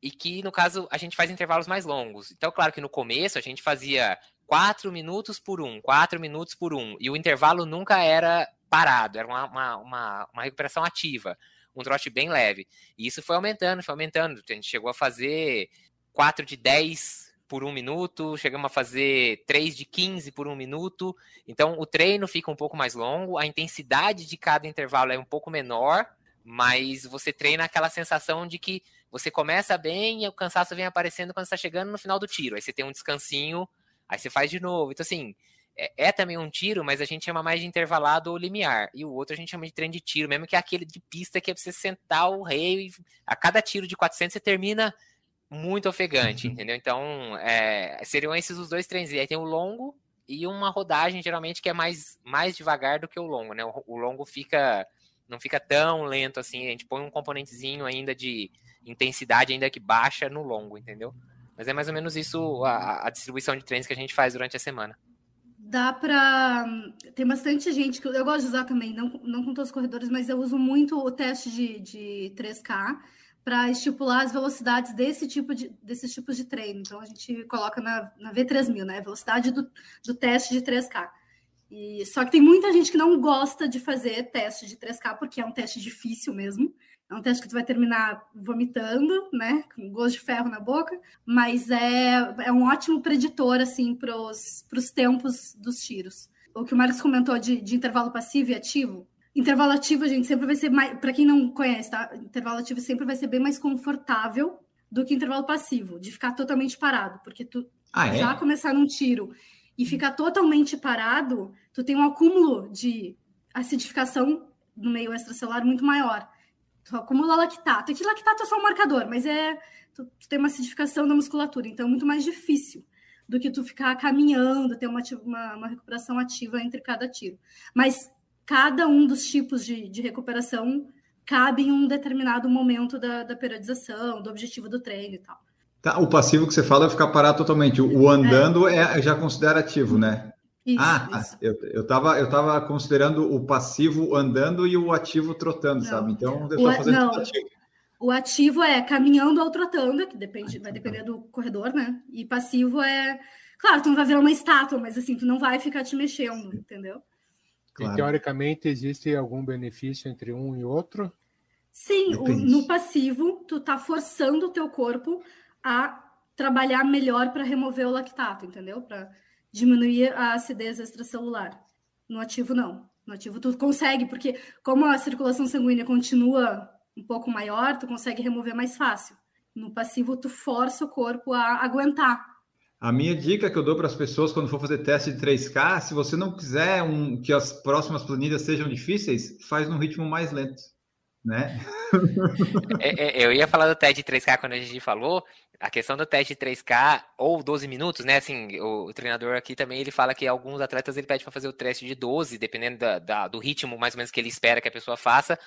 e que, no caso, a gente faz intervalos mais longos. Então, claro que no começo a gente fazia 4 minutos por um, 4 minutos por um, e o intervalo nunca era parado, era uma, uma, uma, uma recuperação ativa, um trote bem leve. E isso foi aumentando, foi aumentando. A gente chegou a fazer 4 de 10 por um minuto, chegamos a fazer 3 de 15 por um minuto. Então, o treino fica um pouco mais longo, a intensidade de cada intervalo é um pouco menor, mas você treina aquela sensação de que você começa bem e o cansaço vem aparecendo quando está chegando no final do tiro. Aí você tem um descansinho, aí você faz de novo. Então, assim, é, é, também um tiro, mas a gente chama mais de intervalado ou limiar. E o outro a gente chama de treino de tiro, mesmo que é aquele de pista que é pra você sentar o rei. A cada tiro de 400 você termina muito ofegante, uhum. entendeu? Então, é, seriam esses os dois treinos. E aí tem o longo e uma rodagem, geralmente, que é mais, mais devagar do que o longo, né? O, o longo fica não fica tão lento assim, a gente põe um componentezinho ainda de intensidade, ainda que baixa no longo, entendeu? Mas é mais ou menos isso a, a distribuição de treinos que a gente faz durante a semana. Dá para. Tem bastante gente que eu gosto de usar também, não, não com todos os corredores, mas eu uso muito o teste de, de 3K para estipular as velocidades desse tipo de, desses tipos de treino. Então a gente coloca na, na V3000, né? Velocidade do, do teste de 3K. E, só que tem muita gente que não gosta de fazer teste de 3K, porque é um teste difícil mesmo. É um teste que tu vai terminar vomitando, né? Com gosto de ferro na boca, mas é, é um ótimo preditor, assim, para os tempos dos tiros. O que o Marcos comentou de, de intervalo passivo e ativo. Intervalo ativo, gente sempre vai ser mais. Para quem não conhece, tá? Intervalo ativo sempre vai ser bem mais confortável do que intervalo passivo, de ficar totalmente parado, porque tu ah, é? já começar num tiro e ficar totalmente parado, tu tem um acúmulo de acidificação no meio extracelular muito maior. Tu acumula lactato. E que lactato é só um marcador, mas é tu, tu, tem uma acidificação da musculatura, então é muito mais difícil do que tu ficar caminhando, ter uma, uma, uma recuperação ativa entre cada tiro. Mas cada um dos tipos de, de recuperação cabe em um determinado momento da, da periodização, do objetivo do treino e tal. Tá, o passivo que você fala é ficar parado totalmente. O andando é, é já considera ativo, né? Isso, ah, isso. eu, eu, tava, eu tava considerando o passivo andando e o ativo trotando, não. sabe? Então, eu fazer não. ativo. O ativo é caminhando ou trotando, que depende, vai depender do corredor, né? E passivo é. Claro, tu não vai virar uma estátua, mas assim, tu não vai ficar te mexendo, entendeu? Claro. E teoricamente existe algum benefício entre um e outro? Sim, o, no passivo, tu tá forçando o teu corpo a trabalhar melhor para remover o lactato, entendeu? Para diminuir a acidez extracelular. No ativo, não. No ativo, tu consegue, porque como a circulação sanguínea continua um pouco maior, tu consegue remover mais fácil. No passivo, tu força o corpo a aguentar. A minha dica que eu dou para as pessoas quando for fazer teste de 3K, se você não quiser um, que as próximas planilhas sejam difíceis, faz num ritmo mais lento né? É, é, eu ia falar do teste de 3K quando a gente falou, a questão do teste de 3K ou 12 minutos, né? Assim, o, o treinador aqui também ele fala que alguns atletas ele pede para fazer o teste de 12, dependendo da, da, do ritmo mais ou menos que ele espera que a pessoa faça.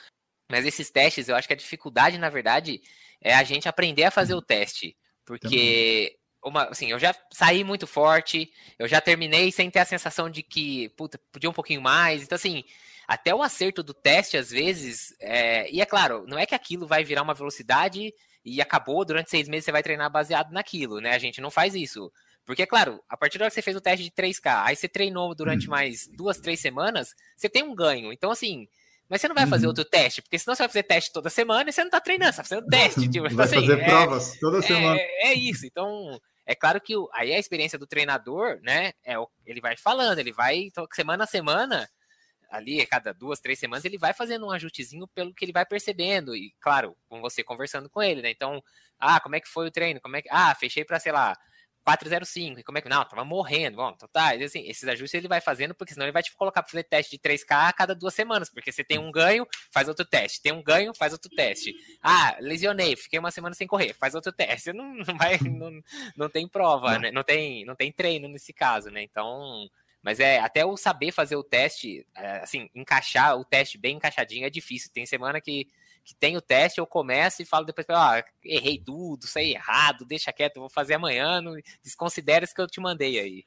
Mas esses testes, eu acho que a dificuldade, na verdade, é a gente aprender a fazer o teste. Porque uma, assim, eu já saí muito forte, eu já terminei sem ter a sensação de que, puta, podia um pouquinho mais. Então, assim, até o acerto do teste, às vezes, é... e é claro, não é que aquilo vai virar uma velocidade e acabou, durante seis meses você vai treinar baseado naquilo, né? A gente não faz isso. Porque, é claro, a partir da hora que você fez o teste de 3K, aí você treinou durante uhum. mais duas, três semanas, você tem um ganho. Então, assim, mas você não vai fazer uhum. outro teste, porque senão você vai fazer teste toda semana e você não tá treinando, você tá fazendo teste. Tipo, vai assim, fazer é, provas toda é, semana. É, isso. Então, é claro que o, aí a experiência do treinador, né? É, ele vai falando, ele vai, então, semana a semana, ali, a cada duas, três semanas, ele vai fazendo um ajustezinho pelo que ele vai percebendo. E, claro, com você conversando com ele, né? Então, ah, como é que foi o treino? Como é que. Ah, fechei para, sei lá, 405. E como é que. Não, tava morrendo. Bom, então tá. Assim, esses ajustes ele vai fazendo, porque senão ele vai te colocar para fazer teste de 3K a cada duas semanas. Porque você tem um ganho, faz outro teste. Tem um ganho, faz outro teste. Ah, lesionei, fiquei uma semana sem correr, faz outro teste. Você não, não vai. Não, não tem prova, não. né? Não tem, não tem treino nesse caso, né? Então mas é até o saber fazer o teste, é, assim, encaixar o teste bem encaixadinho é difícil. Tem semana que, que tem o teste, eu começo e falo depois, ah, errei tudo, saí errado, deixa quieto, vou fazer amanhã, não desconsidera isso que eu te mandei aí.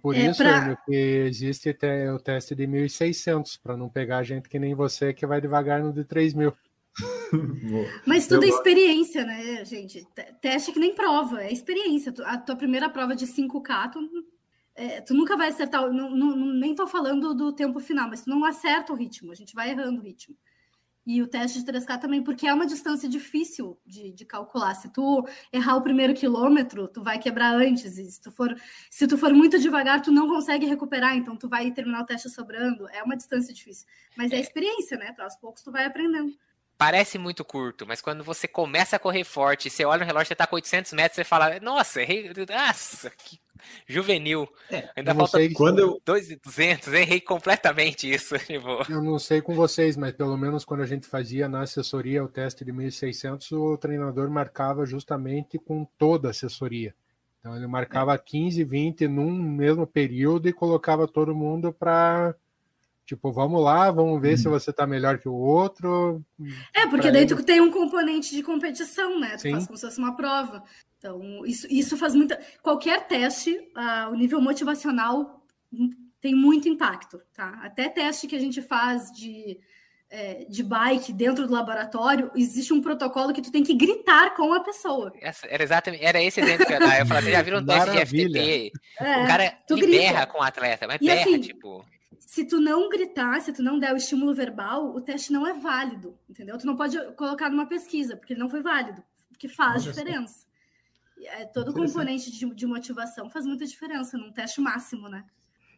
Por é isso pra... que existe o teste de 1.600, para não pegar gente que nem você que vai devagar no de 3.000. Mas tudo eu... é experiência, né, gente? Teste que nem prova, é experiência. A tua primeira prova de 5K, tu é, tu nunca vai acertar, não, não, nem estou falando do tempo final, mas tu não acerta o ritmo, a gente vai errando o ritmo. E o teste de 3K também, porque é uma distância difícil de, de, calcular. Se tu errar o primeiro quilômetro, tu vai quebrar antes. E se tu, for, se tu for muito devagar, tu não consegue recuperar, então tu vai terminar o teste sobrando. É uma distância difícil. Mas é, é experiência, né? Aos poucos tu vai aprendendo parece muito curto, mas quando você começa a correr forte, você olha no relógio, você tá com 800 metros, você fala, nossa, errei, nossa, que juvenil. É, Ainda falta sei, quando eu... 2,200, errei completamente isso. Tipo... Eu não sei com vocês, mas pelo menos quando a gente fazia na assessoria o teste de 1.600, o treinador marcava justamente com toda a assessoria. Então ele marcava é. 15, 20 num mesmo período e colocava todo mundo para Tipo, vamos lá, vamos ver hum. se você tá melhor que o outro. É, porque daí ele... tu tem um componente de competição, né? Tu Sim. faz como se fosse uma prova. Então, isso, isso faz muita. Qualquer teste, uh, o nível motivacional tem muito impacto, tá? Até teste que a gente faz de, é, de bike dentro do laboratório, existe um protocolo que tu tem que gritar com a pessoa. Essa, era exatamente, era esse exemplo que eu ia dar. Eu falei, você já viram um teste de FTP? É, o cara berra com o atleta, mas e berra, assim, tipo se tu não gritar, se tu não der o estímulo verbal, o teste não é válido, entendeu? Tu não pode colocar numa pesquisa, porque ele não foi válido, porque faz Olha diferença. É, todo componente de, de, motivação faz muita diferença num teste máximo, né?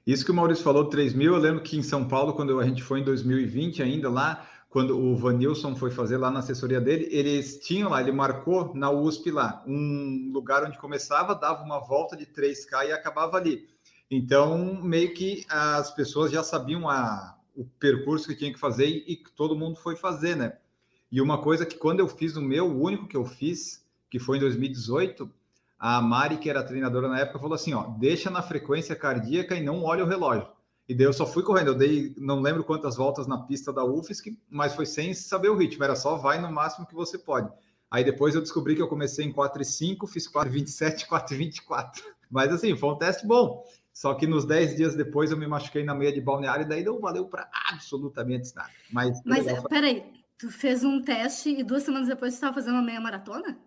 Isso que o Maurício falou, 3 mil, eu lembro que em São Paulo, quando a gente foi em 2020 ainda lá, quando o Vanilson foi fazer lá na assessoria dele, eles tinham lá, ele marcou na USP lá, um lugar onde começava, dava uma volta de 3K e acabava ali. Então, meio que as pessoas já sabiam a, o percurso que tinha que fazer e, e todo mundo foi fazer, né? E uma coisa que quando eu fiz o meu, o único que eu fiz, que foi em 2018, a Mari, que era treinadora na época, falou assim: ó, deixa na frequência cardíaca e não olha o relógio. E daí eu só fui correndo, eu dei, não lembro quantas voltas na pista da UFSC, mas foi sem saber o ritmo, era só vai no máximo que você pode. Aí depois eu descobri que eu comecei em 4,5, fiz 4,27, 4,24. Mas assim, foi um teste bom. Só que nos 10 dias depois eu me machuquei na meia de balneário e daí não valeu para absolutamente nada. Mas, Mas peraí, tu fez um teste e duas semanas depois você estava fazendo uma meia maratona?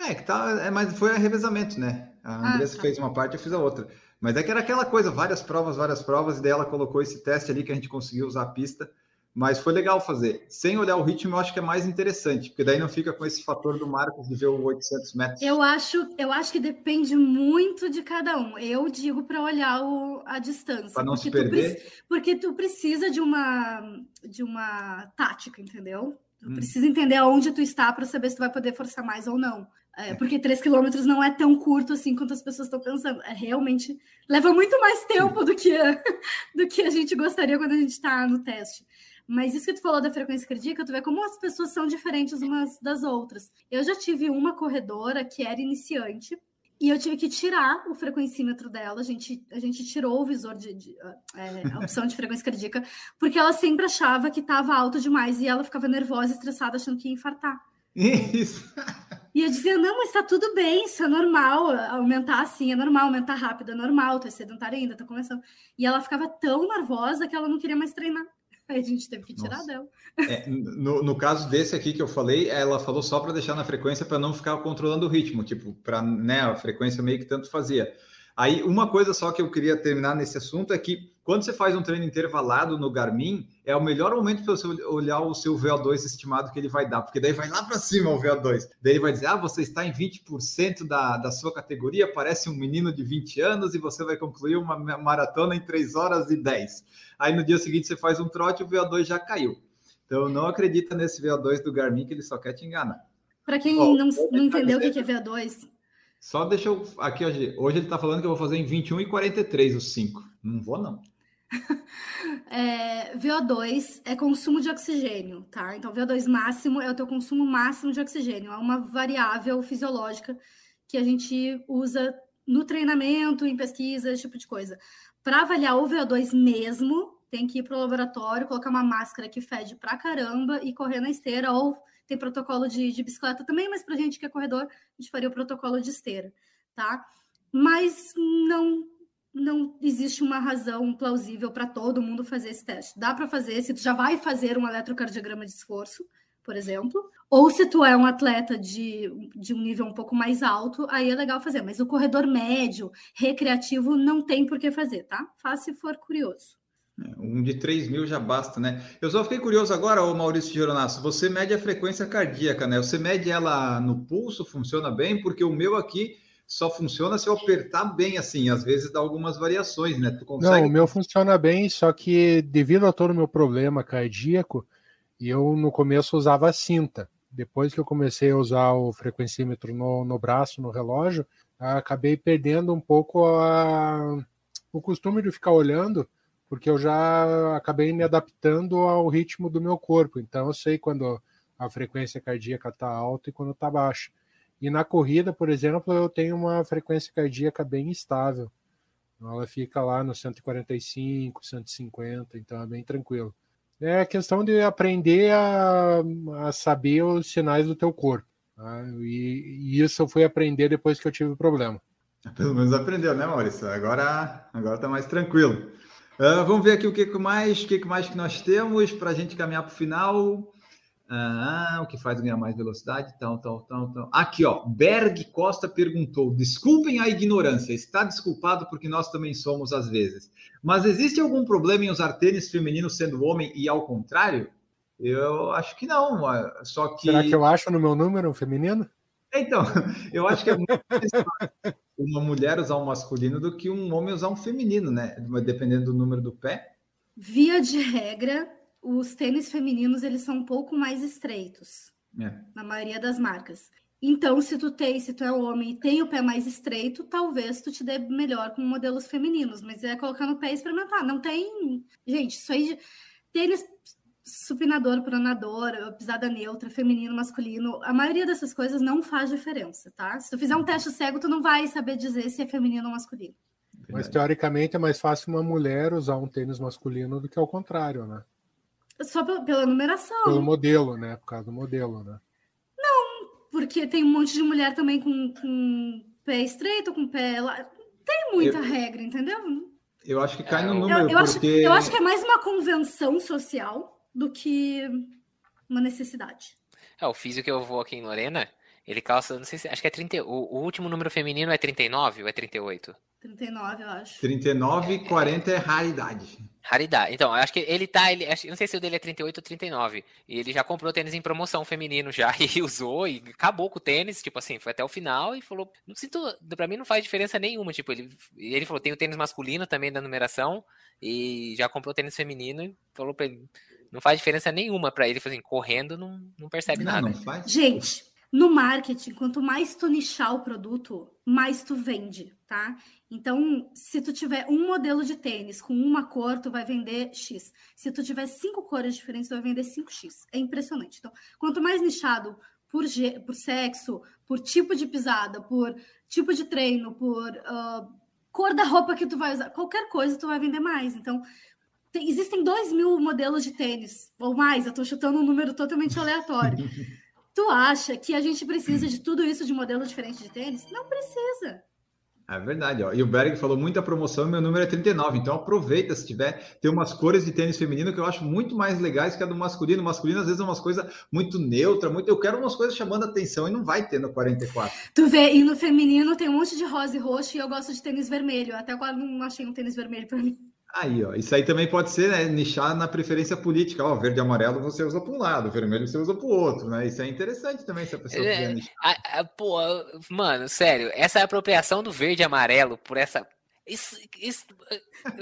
É, que tá, é, mas foi revezamento, né? A ah, Andressa tá. fez uma parte, eu fiz a outra. Mas é que era aquela coisa, várias provas, várias provas, e daí ela colocou esse teste ali que a gente conseguiu usar a pista mas foi legal fazer. Sem olhar o ritmo, eu acho que é mais interessante, porque daí não fica com esse fator do Marcos de ver o 800 metros. Eu acho, eu acho que depende muito de cada um. Eu digo para olhar o, a distância. Para não se perder. Tu, porque tu precisa de uma, de uma tática, entendeu? Tu hum. precisa entender aonde tu está para saber se tu vai poder forçar mais ou não. É, porque 3 quilômetros não é tão curto assim quanto as pessoas estão pensando. É realmente leva muito mais tempo do que, do que a gente gostaria quando a gente está no teste. Mas isso que tu falou da frequência cardíaca, tu vê como as pessoas são diferentes umas das outras. Eu já tive uma corredora que era iniciante, e eu tive que tirar o frequencímetro dela. A gente, a gente tirou o visor de, de é, a opção de frequência cardíaca, porque ela sempre achava que estava alto demais e ela ficava nervosa, estressada, achando que ia infartar. Isso. E eu dizia, não, mas está tudo bem, isso é normal, aumentar assim é normal, aumentar rápido é normal, é sedentária ainda, tá começando. E ela ficava tão nervosa que ela não queria mais treinar. Aí a gente teve que tirar Nossa. dela. É, no, no caso desse aqui que eu falei, ela falou só para deixar na frequência para não ficar controlando o ritmo, tipo, para né, a frequência meio que tanto fazia. Aí, uma coisa só que eu queria terminar nesse assunto é que quando você faz um treino intervalado no Garmin, é o melhor momento para você olhar o seu VO2 estimado que ele vai dar, porque daí vai lá para cima o VO2. Daí ele vai dizer: ah, você está em 20% da, da sua categoria, parece um menino de 20 anos e você vai concluir uma maratona em 3 horas e 10. Aí no dia seguinte você faz um trote e o VO2 já caiu. Então não acredita nesse VO2 do Garmin que ele só quer te enganar. Para quem oh, não, não entendeu o que é VO2, só deixa eu. Aqui, hoje, hoje ele está falando que eu vou fazer em 21 e 43 os 5. Não vou, não. é, VO2 é consumo de oxigênio, tá? Então, VO2 máximo é o teu consumo máximo de oxigênio. É uma variável fisiológica que a gente usa no treinamento, em pesquisa, esse tipo de coisa. Para avaliar o VO2 mesmo, tem que ir para o laboratório, colocar uma máscara que fede pra caramba e correr na esteira ou tem protocolo de, de bicicleta também, mas para gente que é corredor, a gente faria o protocolo de esteira, tá? Mas não não existe uma razão plausível para todo mundo fazer esse teste. Dá para fazer se tu já vai fazer um eletrocardiograma de esforço, por exemplo, ou se tu é um atleta de, de um nível um pouco mais alto, aí é legal fazer. Mas o corredor médio, recreativo, não tem por que fazer, tá? Faz se for curioso. Um de 3 mil já basta, né? Eu só fiquei curioso agora, ô Maurício Gironasso, você mede a frequência cardíaca, né? Você mede ela no pulso, funciona bem? Porque o meu aqui só funciona se eu apertar bem, assim, às vezes dá algumas variações, né? Tu consegue... Não, o meu funciona bem, só que devido a todo o meu problema cardíaco, eu no começo usava a cinta. Depois que eu comecei a usar o frequencímetro no, no braço, no relógio, acabei perdendo um pouco a... o costume de ficar olhando porque eu já acabei me adaptando ao ritmo do meu corpo. Então eu sei quando a frequência cardíaca está alta e quando está baixa. E na corrida, por exemplo, eu tenho uma frequência cardíaca bem estável. Ela fica lá no 145, 150, então é bem tranquilo. É questão de aprender a, a saber os sinais do teu corpo. Tá? E, e isso eu fui aprender depois que eu tive o problema. Pelo menos aprendeu, né, Maurício? Agora, agora tá mais tranquilo. Uh, vamos ver aqui o que mais, o que mais que nós temos para a gente caminhar para o final. Ah, o que faz ganhar mais velocidade? Então, então, então, então. Aqui, ó. Berg Costa perguntou: desculpem a ignorância, está desculpado porque nós também somos às vezes. Mas existe algum problema em usar tênis feminino sendo homem e ao contrário? Eu acho que não. Só que. Será que eu acho no meu número feminino? Então, eu acho que é muito mais fácil uma mulher usar um masculino do que um homem usar um feminino, né? Dependendo do número do pé. Via de regra, os tênis femininos eles são um pouco mais estreitos é. na maioria das marcas. Então, se tu tem, se tu é homem e tem o pé mais estreito, talvez tu te dê melhor com modelos femininos, mas é colocar no pé e experimentar. Não tem, gente, isso aí de tênis supinador, pronador, pisada neutra, feminino, masculino, a maioria dessas coisas não faz diferença, tá? Se tu fizer um teste cego, tu não vai saber dizer se é feminino ou masculino. Mas teoricamente é mais fácil uma mulher usar um tênis masculino do que ao contrário, né? Só pela numeração. Pelo modelo, né? Por causa do modelo, né? Não, porque tem um monte de mulher também com, com pé estreito, com pé. Tem muita eu, regra, entendeu? Eu acho que cai no número. Eu, eu porque... acho, eu acho que é mais uma convenção social do que uma necessidade. É, o físico que eu vou aqui em Lorena, ele calça, não sei se, acho que é 30, o, o último número feminino é 39 ou é 38? 39, eu acho. 39 e 40 é raridade. Raridade. Então, eu acho que ele tá. Ele, não sei se o dele é 38 ou 39. E ele já comprou tênis em promoção feminino já e usou e acabou com o tênis. Tipo assim, foi até o final e falou: Não sinto. Pra mim não faz diferença nenhuma. Tipo, ele, ele falou: tem o tênis masculino também da numeração. E já comprou tênis feminino e falou pra ele: Não faz diferença nenhuma pra ele. Ele falou assim: correndo não, não percebe não, nada. Não Gente, no marketing, quanto mais tu nichar o produto, mais tu vende, tá? Então, se tu tiver um modelo de tênis com uma cor, tu vai vender X. Se tu tiver cinco cores diferentes, tu vai vender 5X. É impressionante. Então, quanto mais nichado por, por sexo, por tipo de pisada, por tipo de treino, por uh, cor da roupa que tu vai usar, qualquer coisa tu vai vender mais. Então, tem, existem dois mil modelos de tênis, ou mais, eu estou chutando um número totalmente aleatório. tu acha que a gente precisa de tudo isso de modelo diferente de tênis? Não precisa. É verdade, ó. E o Berg falou muita promoção meu número é 39. Então aproveita se tiver. Tem umas cores de tênis feminino que eu acho muito mais legais que a do masculino. O masculino, às vezes, é umas coisas muito neutra, muito. Eu quero umas coisas chamando atenção e não vai ter no 44. Tu vê, e no feminino tem um monte de rosa e roxo e eu gosto de tênis vermelho. Até agora não achei um tênis vermelho para mim. Aí, ó, isso aí também pode ser, né, nichar na preferência política. Ó, verde e amarelo você usa para um lado, vermelho você usa para o outro, né? Isso é interessante também se a pessoa é, quiser nichar. A, a, pô, mano, sério, essa apropriação do verde e amarelo por essa isso, isso,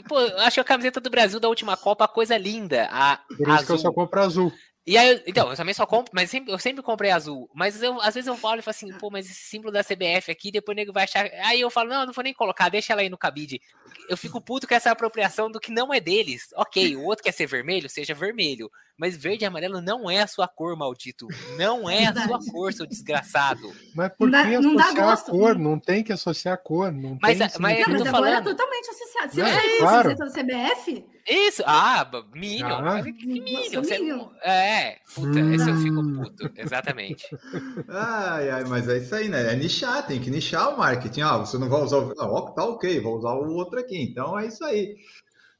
pô, acho que a camiseta do Brasil da última Copa, coisa linda. A, Por isso azul. que eu só compro azul. E aí, então, eu também só compro, mas sempre, eu sempre comprei azul. Mas eu, às vezes eu falo e falo assim, pô, mas esse símbolo da CBF aqui, depois o nego vai achar. Aí eu falo, não, não vou nem colocar, deixa ela aí no cabide. Eu fico puto com essa apropriação do que não é deles. Ok, o outro quer ser vermelho, seja vermelho. Mas verde e amarelo não é a sua cor, maldito. Não é a sua cor, seu desgraçado. Mas por que associar a cor? Não tem que associar a cor. Não mas, tem mas, mas tô é falando. É totalmente associado. Você não, é, claro. isso, da CBF? Isso, ah, Minion. Ah. Que Minion? Você, Minion. É, puta, hum. esse eu fico puto, exatamente. Ai, ai, mas é isso aí, né? É nichar, tem que nichar o marketing. Ah, você não vai usar o. Ah, tá ok, vou usar o outro aqui. Então é isso aí.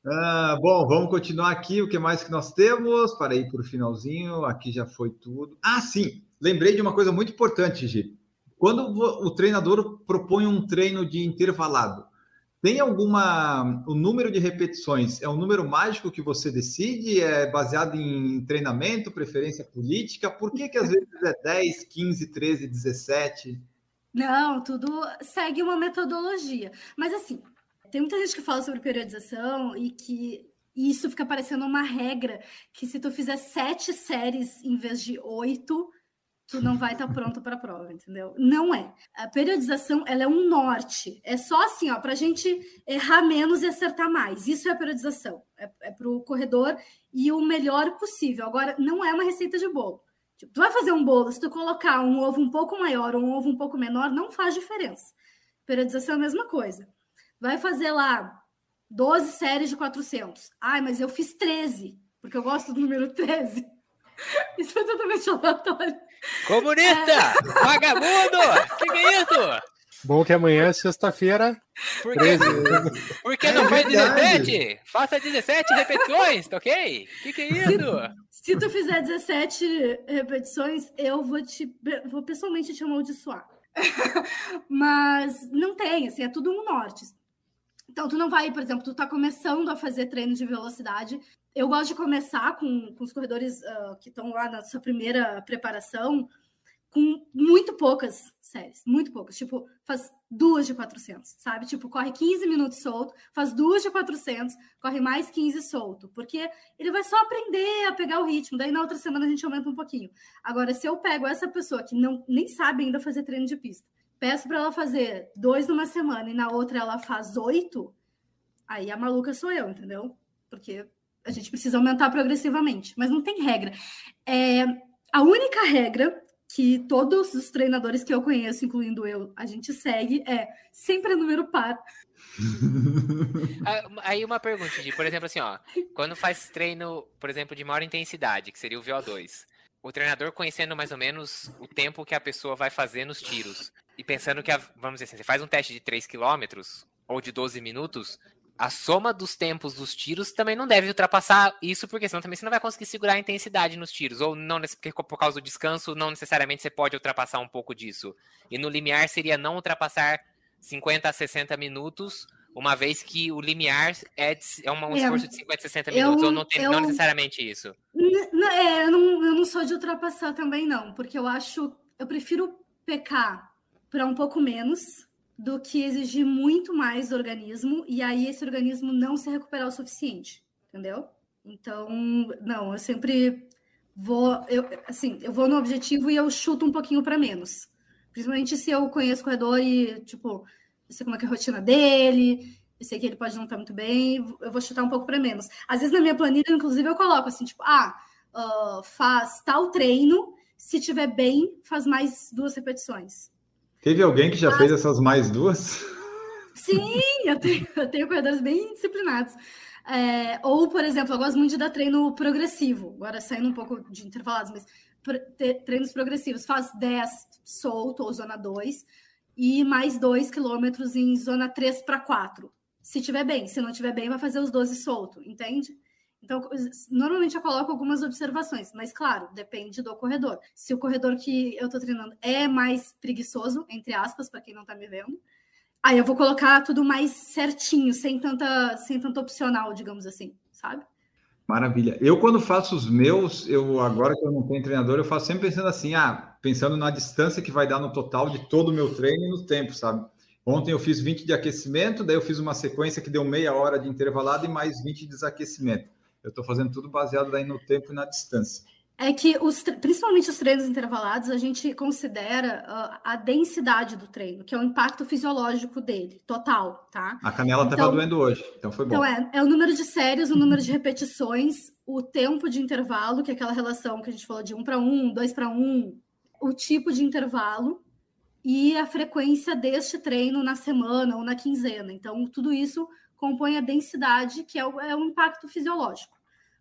Ah, bom, vamos continuar aqui. O que mais que nós temos? Para ir para o finalzinho, aqui já foi tudo. Ah, sim, lembrei de uma coisa muito importante, Gi. Quando o treinador propõe um treino de intervalado, tem alguma. O número de repetições é um número mágico que você decide? É baseado em treinamento, preferência política? Por que, que às vezes é 10, 15, 13, 17? Não, tudo segue uma metodologia. Mas assim, tem muita gente que fala sobre periodização e que isso fica parecendo uma regra que se tu fizer sete séries em vez de oito, tu não vai estar tá pronto para a prova, entendeu? Não é. A periodização ela é um norte. É só assim, ó, para a gente errar menos e acertar mais. Isso é a periodização. É, é para o corredor e o melhor possível. Agora, não é uma receita de bolo. Tipo, tu vai fazer um bolo, se tu colocar um ovo um pouco maior ou um ovo um pouco menor, não faz diferença. Periodização é a mesma coisa. Vai fazer lá 12 séries de 400. Ai, mas eu fiz 13, porque eu gosto do número 13. Isso foi totalmente aleatório. Comunista! Vagabundo! Que que é isso? Bom que amanhã é sexta-feira. Por que, 13. por que não É faz verdade. 17? Faça 17 repetições, tá ok? Que que é isso? Se tu fizer 17 repetições, eu vou te vou pessoalmente te amaldiçoar. Mas não tem, assim, é tudo um norte. Então, tu não vai, por exemplo, tu tá começando a fazer treino de velocidade. Eu gosto de começar com, com os corredores ah, que estão lá na sua primeira preparação com muito poucas séries, muito poucas. Tipo, faz duas de 400, sabe? Tipo, corre 15 minutos solto, faz duas de 400, corre mais 15 solto, porque ele vai só aprender a pegar o ritmo. Daí na outra semana a gente aumenta um pouquinho. Agora, se eu pego essa pessoa que não nem sabe ainda fazer treino de pista, peço para ela fazer dois numa semana e na outra ela faz oito, aí a maluca sou eu, entendeu? Porque a gente precisa aumentar progressivamente, mas não tem regra. É, a única regra que todos os treinadores que eu conheço, incluindo eu, a gente segue é sempre número par. Aí uma pergunta, de, por exemplo, assim, ó, quando faz treino, por exemplo, de maior intensidade, que seria o VO2, o treinador conhecendo mais ou menos o tempo que a pessoa vai fazer nos tiros e pensando que, a- vamos dizer assim, você faz um teste de 3 km ou de 12 minutos, a soma dos tempos dos tiros também não deve ultrapassar isso, porque senão também você não vai conseguir segurar a intensidade nos tiros, ou não, porque por causa do descanso, não necessariamente você pode ultrapassar um pouco disso. E no limiar seria não ultrapassar 50 a 60 minutos, uma vez que o limiar é, de- é uma- um É, esforço de 50 a 60 eu- minutos, ou não, tem, não eu- necessariamente isso. É, eu, não, eu não sou de ultrapassar também, não, porque eu acho. Eu prefiro pecar para um pouco menos do que exigir muito mais do organismo e aí esse organismo não se recuperar o suficiente, entendeu? Então, não, eu sempre vou, eu, assim, eu vou no objetivo e eu chuto um pouquinho para menos. Principalmente se eu conheço o corredor e, tipo, eu sei como é é a rotina dele, eu sei que ele pode não estar muito bem, eu vou chutar um pouco para menos. Às vezes na minha planilha, inclusive, eu coloco assim, tipo, ah, ah, faz tal treino, se tiver bem, faz mais duas repetições. Teve alguém que já fez essas mais duas? Sim, eu tenho, eu tenho corredores bem disciplinados. É, ou, por exemplo, eu gosto muito de dar treino progressivo, agora saindo um pouco de intervalados, mas treinos progressivos. Faz 10 solto ou zona 2 e mais 2 quilômetros em zona 3 para 4. Se tiver bem, se não tiver bem, vai fazer os 12 solto, entende? Então, normalmente eu coloco algumas observações, mas claro, depende do corredor. Se o corredor que eu tô treinando é mais preguiçoso, entre aspas, para quem não tá me vendo, Aí eu vou colocar tudo mais certinho, sem tanta, sem tanto opcional, digamos assim, sabe? Maravilha. Eu, quando faço os meus, eu agora que eu não tenho treinador, eu faço sempre pensando assim, ah, pensando na distância que vai dar no total de todo o meu treino e no tempo, sabe? Ontem eu fiz 20 de aquecimento, daí eu fiz uma sequência que deu meia hora de intervalado e mais 20 de desaquecimento. Eu estou fazendo tudo baseado daí no tempo e na distância. É que, os, principalmente os treinos intervalados, a gente considera ah, a densidade do treino, que é o impacto fisiológico dele, total, tá? A canela estava Então- doendo hoje, então foi bom. Então, é, é o número de séries, o número de repetições, o tempo de intervalo, que é aquela relação que a gente falou de um para um, dois para um, o tipo de intervalo e a frequência deste treino na semana ou na quinzena. Então, tudo isso compõe a densidade, que é o, é o impacto fisiológico.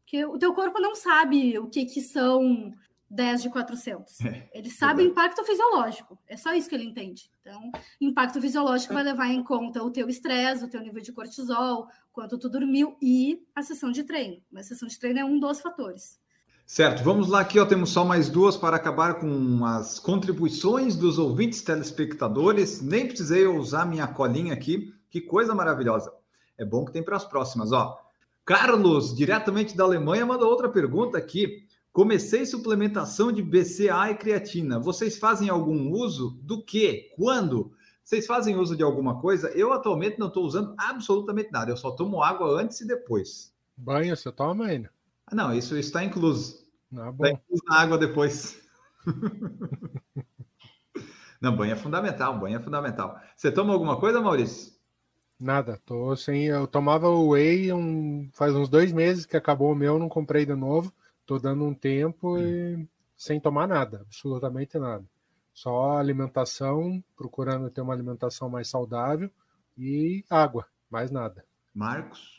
Porque o teu corpo não sabe o que, que são 10 de 400. É, Ele sabe o verdade. impacto fisiológico. É só isso que ele entende. Então, impacto fisiológico vai levar em conta o teu estresse, o teu nível de cortisol, quanto tu dormiu e a sessão de treino. Mas a sessão de treino é um dos fatores. Certo, vamos lá aqui, ó, temos só mais duas para acabar com as contribuições dos ouvintes telespectadores. Nem precisei usar minha colinha aqui, que coisa maravilhosa. É bom que tem para as próximas, ó. Carlos, diretamente da Alemanha, mandou outra pergunta aqui. Comecei suplementação de BCA e creatina. Vocês fazem algum uso do quê? Quando? Vocês fazem uso de alguma coisa? Eu atualmente não estou usando absolutamente nada. Eu só tomo água antes e depois. Banho você toma ainda? Ah, não, isso está incluso. Não, Está bom. incluso na água depois. Não, banho é fundamental, banho é fundamental. Você toma alguma coisa, Maurício? Nada, tô sem. Eu tomava o whey um, faz uns dois meses que acabou o meu, não comprei de novo. Tô dando um tempo e sem tomar nada, absolutamente nada. Só alimentação, procurando ter uma alimentação mais saudável e água, mais nada. Marcos?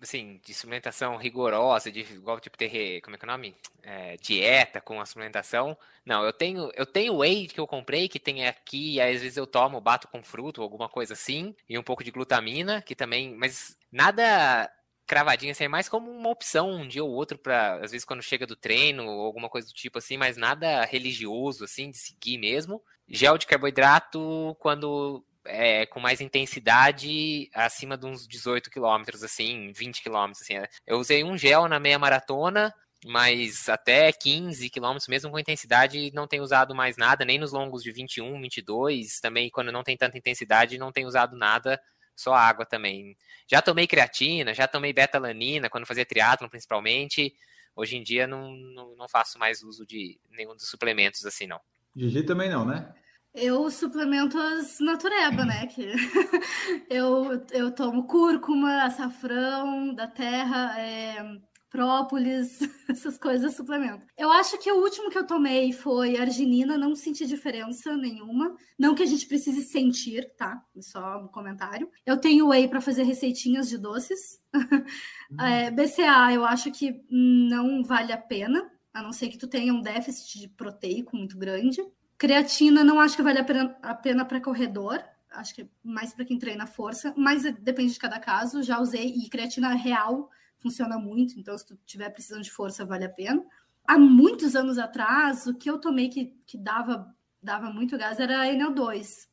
Assim, de suplementação rigorosa, de igual tipo ter, como é que é o nome? É, dieta com a suplementação. Não, eu tenho, eu tenho whey que eu comprei, que tem aqui, e às vezes eu tomo, bato com fruto, alguma coisa assim, e um pouco de glutamina, que também, mas nada cravadinha assim, é mais como uma opção um dia ou outro para às vezes quando chega do treino ou alguma coisa do tipo assim, mas nada religioso assim de seguir mesmo. Gel de carboidrato quando é, com mais intensidade acima de uns 18 quilômetros, assim, 20 quilômetros, assim. Eu usei um gel na meia maratona, mas até 15 quilômetros, mesmo com intensidade, não tenho usado mais nada, nem nos longos de 21, 22, também quando não tem tanta intensidade, não tenho usado nada, só água também. Já tomei creatina, já tomei betalanina, quando fazia triatlon principalmente, hoje em dia não, não, não faço mais uso de nenhum dos suplementos assim, não. Gigi também não, né? Eu suplemento as natureba, né? Que eu, eu tomo cúrcuma, açafrão da terra, é, própolis, essas coisas suplemento. Eu acho que o último que eu tomei foi arginina, não senti diferença nenhuma. Não que a gente precise sentir, tá? Só um comentário. Eu tenho whey para fazer receitinhas de doces. Hum. É, BCA, eu acho que não vale a pena, a não ser que tu tenha um déficit de proteico muito grande. Creatina não acho que vale a pena para corredor, acho que é mais para quem treina força, mas depende de cada caso. Já usei e creatina real funciona muito, então se tu tiver precisando de força, vale a pena. Há muitos anos atrás, o que eu tomei que, que dava, dava muito gás era NO2,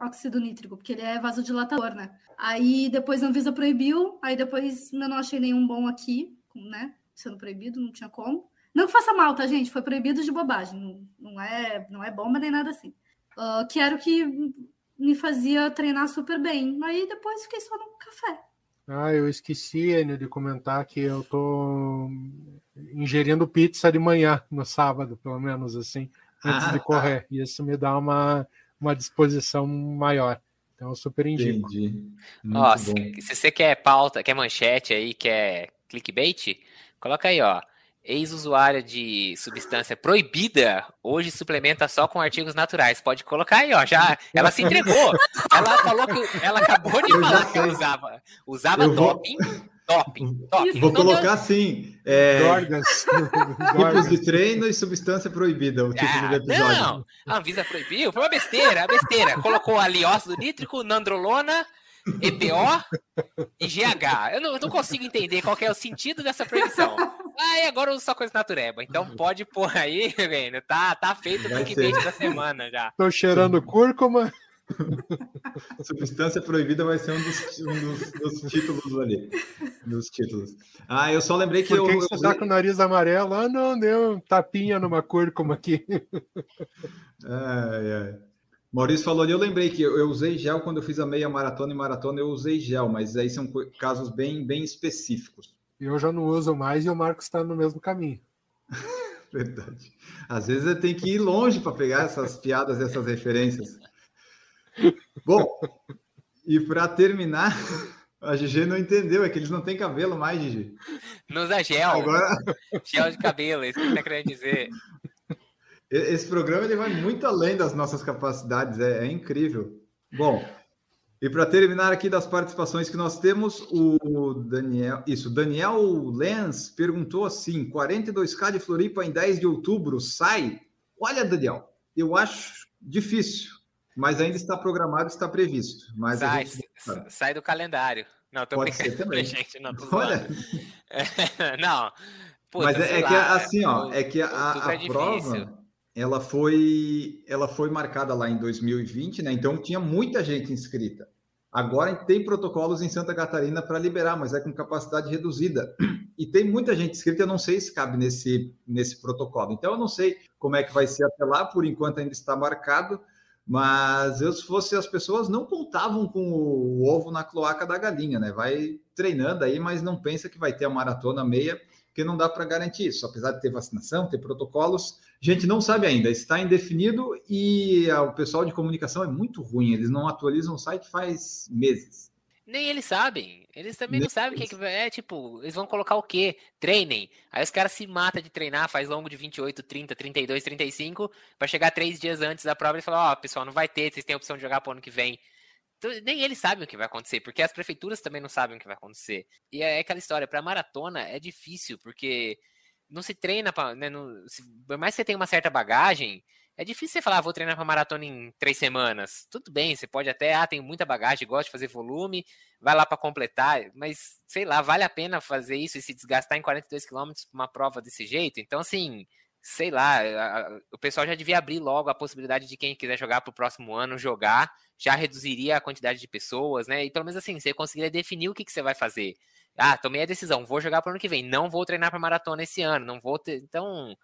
óxido nítrico, porque ele é vasodilatador, né? Aí depois a Anvisa proibiu, aí depois eu não achei nenhum bom aqui, né? Sendo proibido, não tinha como. Não que faça mal, tá, gente? Foi proibido de bobagem. Não, é, não é bomba nem nada assim. Uh, que era o que me fazia treinar super bem. Aí depois fiquei só no café. Ah, eu esqueci, Enio, de comentar que eu tô ingerindo pizza de manhã, no sábado, pelo menos, assim, antes ah, de correr. Tá. E isso me dá uma, uma disposição maior. Então, eu super indico. Ó, se, se, você quer pauta, quer manchete aí, quer clickbait, coloca aí, ó. Ex-usuária de substância proibida hoje suplementa só com artigos naturais. Pode colocar aí, ó. Já ela se entregou. Ela falou que ela acabou de falar que usava usava doping. Doping, doping. Vou então, colocar assim: é, tipos de treino e substância proibida. O título ah, do episódio. Não, a Anvisa proibiu. Foi uma besteira, besteira. Colocou ali óxido nítrico, nandrolona EPO e GH. Eu não, eu não, consigo entender qual é o sentido dessa proibição. Ah, e agora eu uso só coisa natureba. Então pode pôr aí, velho. Tá, tá feito o clickbait da semana já. Tô cheirando cúrcuma. Substância proibida vai ser um dos, um dos, dos títulos ali. Dos títulos. Ah, eu só lembrei que Por que eu. Você eu... tá com o nariz amarelo? Ah, não, deu um tapinha numa cúrcuma aqui. Ai, ai. Maurício falou ali, eu lembrei que eu, usei gel quando eu fiz a meia maratona e maratona, eu usei gel, mas aí são casos bem, bem específicos. Eu já não uso mais e o Marcos está no mesmo caminho. Verdade. Às vezes eu tenho que ir longe para pegar essas piadas, essas referências. Bom, e para terminar, a Gigi não entendeu, é que eles não têm cabelo mais, Gigi. Não usa gel. Agora... Gel de cabelo, é isso que ele está querendo dizer. Esse programa ele vai muito além das nossas capacidades, é, é incrível. Bom, e para terminar aqui das participações que nós temos, o Daniel, isso, Daniel Lenz perguntou assim: 42k de Floripa em 10 de outubro sai? Olha, Daniel, eu acho difícil, mas ainda está programado, está previsto. Mas sai, sai do calendário. Não, tô Pode brincando, também. gente, não, Olha. não. Puta, mas é, é que assim, ó, é que a, a, é prova ela foi, ela foi marcada lá em 2020, né? Então tinha muita gente inscrita. Agora tem protocolos em Santa Catarina para liberar, mas é com capacidade reduzida. E tem muita gente inscrita, eu não sei se cabe nesse, nesse protocolo. Então eu não sei como é que vai ser até lá, por enquanto ainda está marcado, mas eu, se fosse as pessoas, não contavam com o ovo na cloaca da galinha, né? Vai treinando aí, mas não pensa que vai ter a maratona meia porque não dá para garantir isso. Apesar de ter vacinação, ter protocolos, gente não sabe ainda, está indefinido e o pessoal de comunicação é muito ruim, eles não atualizam o site faz meses. Nem eles sabem. Eles também Nem não sabem o que, que é, tipo, eles vão colocar o quê? Treinem. Aí os caras se matam de treinar, faz longo de 28, 30, 32, 35, para chegar três dias antes da prova e falar, ó, oh, pessoal, não vai ter, vocês têm a opção de jogar pro ano que vem. nem eles sabem o que vai acontecer, porque as prefeituras também não sabem o que vai acontecer. E é aquela história, para maratona é difícil, porque não se treina, pra, né, se, por mais que você tenha uma certa bagagem, é difícil você falar, ah, vou treinar para maratona em três semanas. Tudo bem, você pode até, ah, tenho muita bagagem, gosto de fazer volume, vai lá para completar, mas sei lá, vale a pena fazer isso e se desgastar em 42 quilômetros para uma prova desse jeito? Então, assim, sei lá, a, o pessoal já devia abrir logo a possibilidade de quem quiser jogar para o próximo ano jogar, já reduziria a quantidade de pessoas, né? E pelo menos assim, você conseguiria definir o que, que você vai fazer. Ah, tomei a decisão, vou jogar para o ano que vem, não vou treinar para maratona esse ano, não vou ter. Então,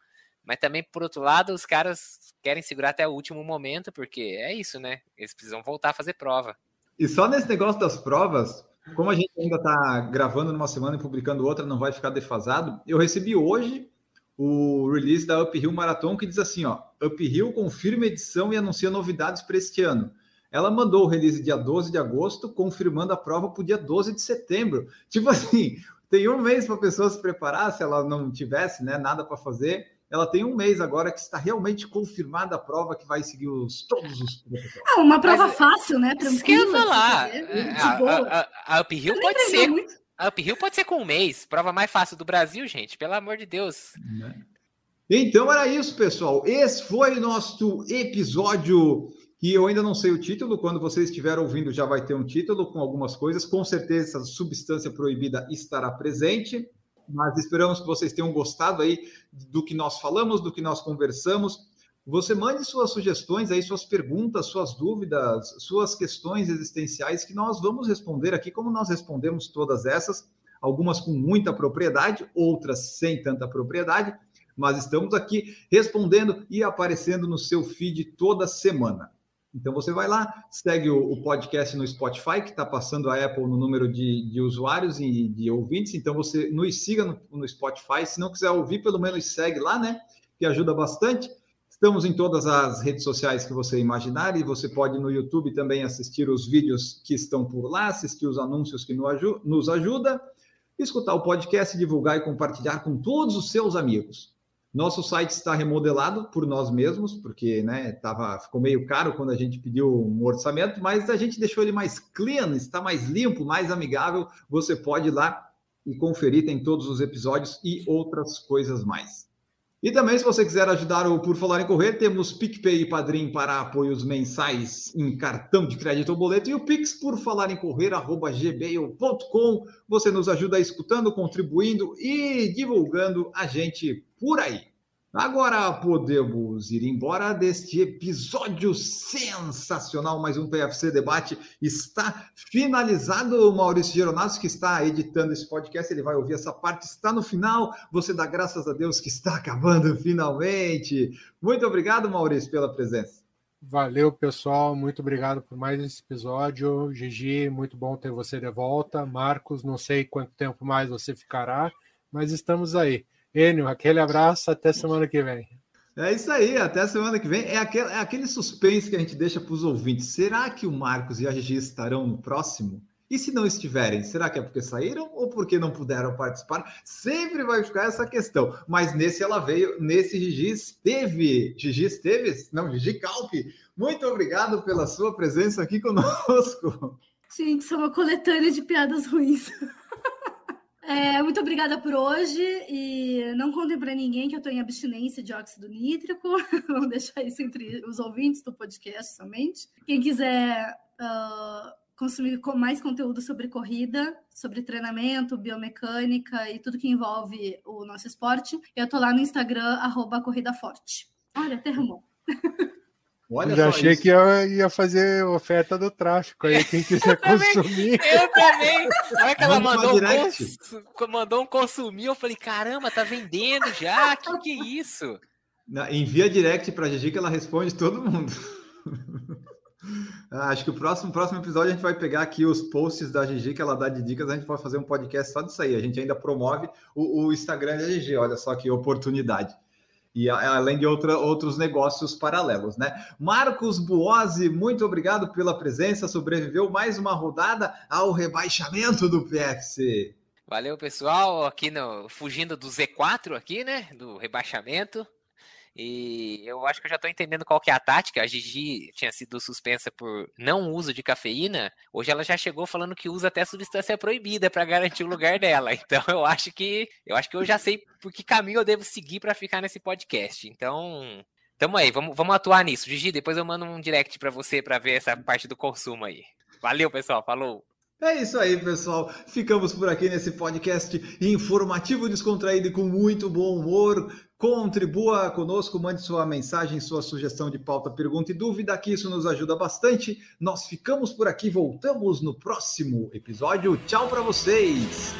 mas também por outro lado, os caras querem segurar até o último momento, porque é isso, né? Eles precisam voltar a fazer prova. E só nesse negócio das provas, como a gente ainda está gravando numa semana e publicando outra, não vai ficar defasado. Eu recebi hoje o release da Uphill Marathon que diz assim, ó, Uphill confirma edição e anuncia novidades para este ano. Ela mandou o release dia 12 de agosto, confirmando a prova para o dia 12 de setembro. Tipo assim, tem um mês para a pessoa se preparar, se ela não tivesse né, nada para fazer. Ela tem um mês agora que está realmente confirmada a prova que vai seguir os, todos os Ah, uma prova Mas, fácil, né? Tranquila. Isso que eu ia falar. É, a, a, a Uphill pode ser. Muito. A Uphill pode ser com um mês. Prova mais fácil do Brasil, gente. Pelo amor de Deus. Né? Então era isso, pessoal. Esse foi nosso episódio que eu ainda não sei o título. Quando vocês estiverem ouvindo, já vai ter um título com algumas coisas. Com certeza, substância proibida estará presente. Mas esperamos que vocês tenham gostado aí do que nós falamos, do que nós conversamos. Você mande suas sugestões aí, suas perguntas, suas dúvidas, suas questões existenciais que nós vamos responder aqui, como nós respondemos todas essas, algumas com muita propriedade, outras sem tanta propriedade, mas estamos aqui respondendo e aparecendo no seu feed toda semana. Então você vai lá, segue o, o podcast no Spotify, que está passando a Apple no número de, de, usuários e de ouvintes. Então você nos siga no, no Spotify. Se não quiser ouvir, pelo menos segue lá, né? Que ajuda bastante. Estamos em todas as redes sociais que você imaginar e você pode no YouTube também assistir os vídeos que estão por lá, assistir os anúncios que nos ajuda, escutar o podcast, divulgar e compartilhar com todos os seus amigos. Nosso site está remodelado por nós mesmos, porque né, tava, ficou meio caro quando a gente pediu um orçamento, mas a gente deixou ele mais clean, está mais limpo, mais amigável. Você pode ir lá e conferir, tem todos os episódios e outras coisas mais. E também, se você quiser ajudar o Por Falar em Correr, temos PicPay e Padrim para apoios mensais em cartão de crédito ou boleto e o Pix por falar em correr, arroba gmail.com. Você nos ajuda escutando, contribuindo e divulgando a gente por aí. Agora podemos ir embora deste episódio sensacional. Mais um PFC Debate está finalizado. O Maurício Geronasso, que está editando esse podcast, ele vai ouvir essa parte, está no final. Você dá graças a Deus que está acabando finalmente. Muito obrigado, Maurício, pela presença. Valeu, pessoal. Muito obrigado por mais esse episódio. Gigi, muito bom ter você de volta. Marcos, não sei quanto tempo mais você ficará, mas estamos aí. Enio, aquele abraço, até semana que vem. É isso aí, até semana que vem. É aquele, é aquele suspense que a gente deixa para os ouvintes. Será que o Marcos e a Gigi estarão no próximo? E se não estiverem, será que é porque saíram ou porque não puderam participar? Sempre vai ficar essa questão. Mas nesse ela veio, nesse Gigi esteve. Gigi esteve? Não, Gigi Calpe. Muito obrigado pela sua presença aqui conosco. Gente, sou uma coletânea de piadas ruins. É, muito obrigada por hoje e não contem para ninguém que eu estou em abstinência de óxido nítrico. Vamos deixar isso entre os ouvintes do podcast somente. Quem quiser uh, consumir mais conteúdo sobre corrida, sobre treinamento, biomecânica e tudo que envolve o nosso esporte, eu estou lá no Instagram, arroba Corrida Forte. Olha, até arrumou. Olha Já achei isso. que ia, ia fazer oferta do tráfico aí, quem quiser consumir. Eu também. Olha que ela mandou um, cons... mandou um consumir, eu falei, caramba, tá vendendo já? Que que é isso? Na, envia direct pra Gigi que ela responde todo mundo. Ah, acho que o próximo, próximo episódio a gente vai pegar aqui os posts da Gigi que ela dá de dicas, a gente pode fazer um podcast só disso aí. A gente ainda promove o, o Instagram da Gigi, olha só que oportunidade e além de outra, outros negócios paralelos, né? Marcos Buozzi, muito obrigado pela presença, sobreviveu mais uma rodada ao rebaixamento do PFC. Valeu, pessoal, aqui no fugindo do Z4 aqui, né, do rebaixamento. E eu acho que eu já tô entendendo qual que é a tática. A Gigi tinha sido suspensa por não uso de cafeína. Hoje ela já chegou falando que usa até substância proibida para garantir o lugar dela. Então eu acho que eu acho que eu já sei por que caminho eu devo seguir para ficar nesse podcast. Então, tamo aí, vamos, vamos atuar nisso. Gigi, depois eu mando um direct para você para ver essa parte do consumo aí. Valeu, pessoal. Falou. É isso aí, pessoal. Ficamos por aqui nesse podcast informativo, descontraído e com muito bom humor. Contribua conosco, mande sua mensagem, sua sugestão de pauta, pergunta e dúvida, que isso nos ajuda bastante. Nós ficamos por aqui, voltamos no próximo episódio. Tchau para vocês!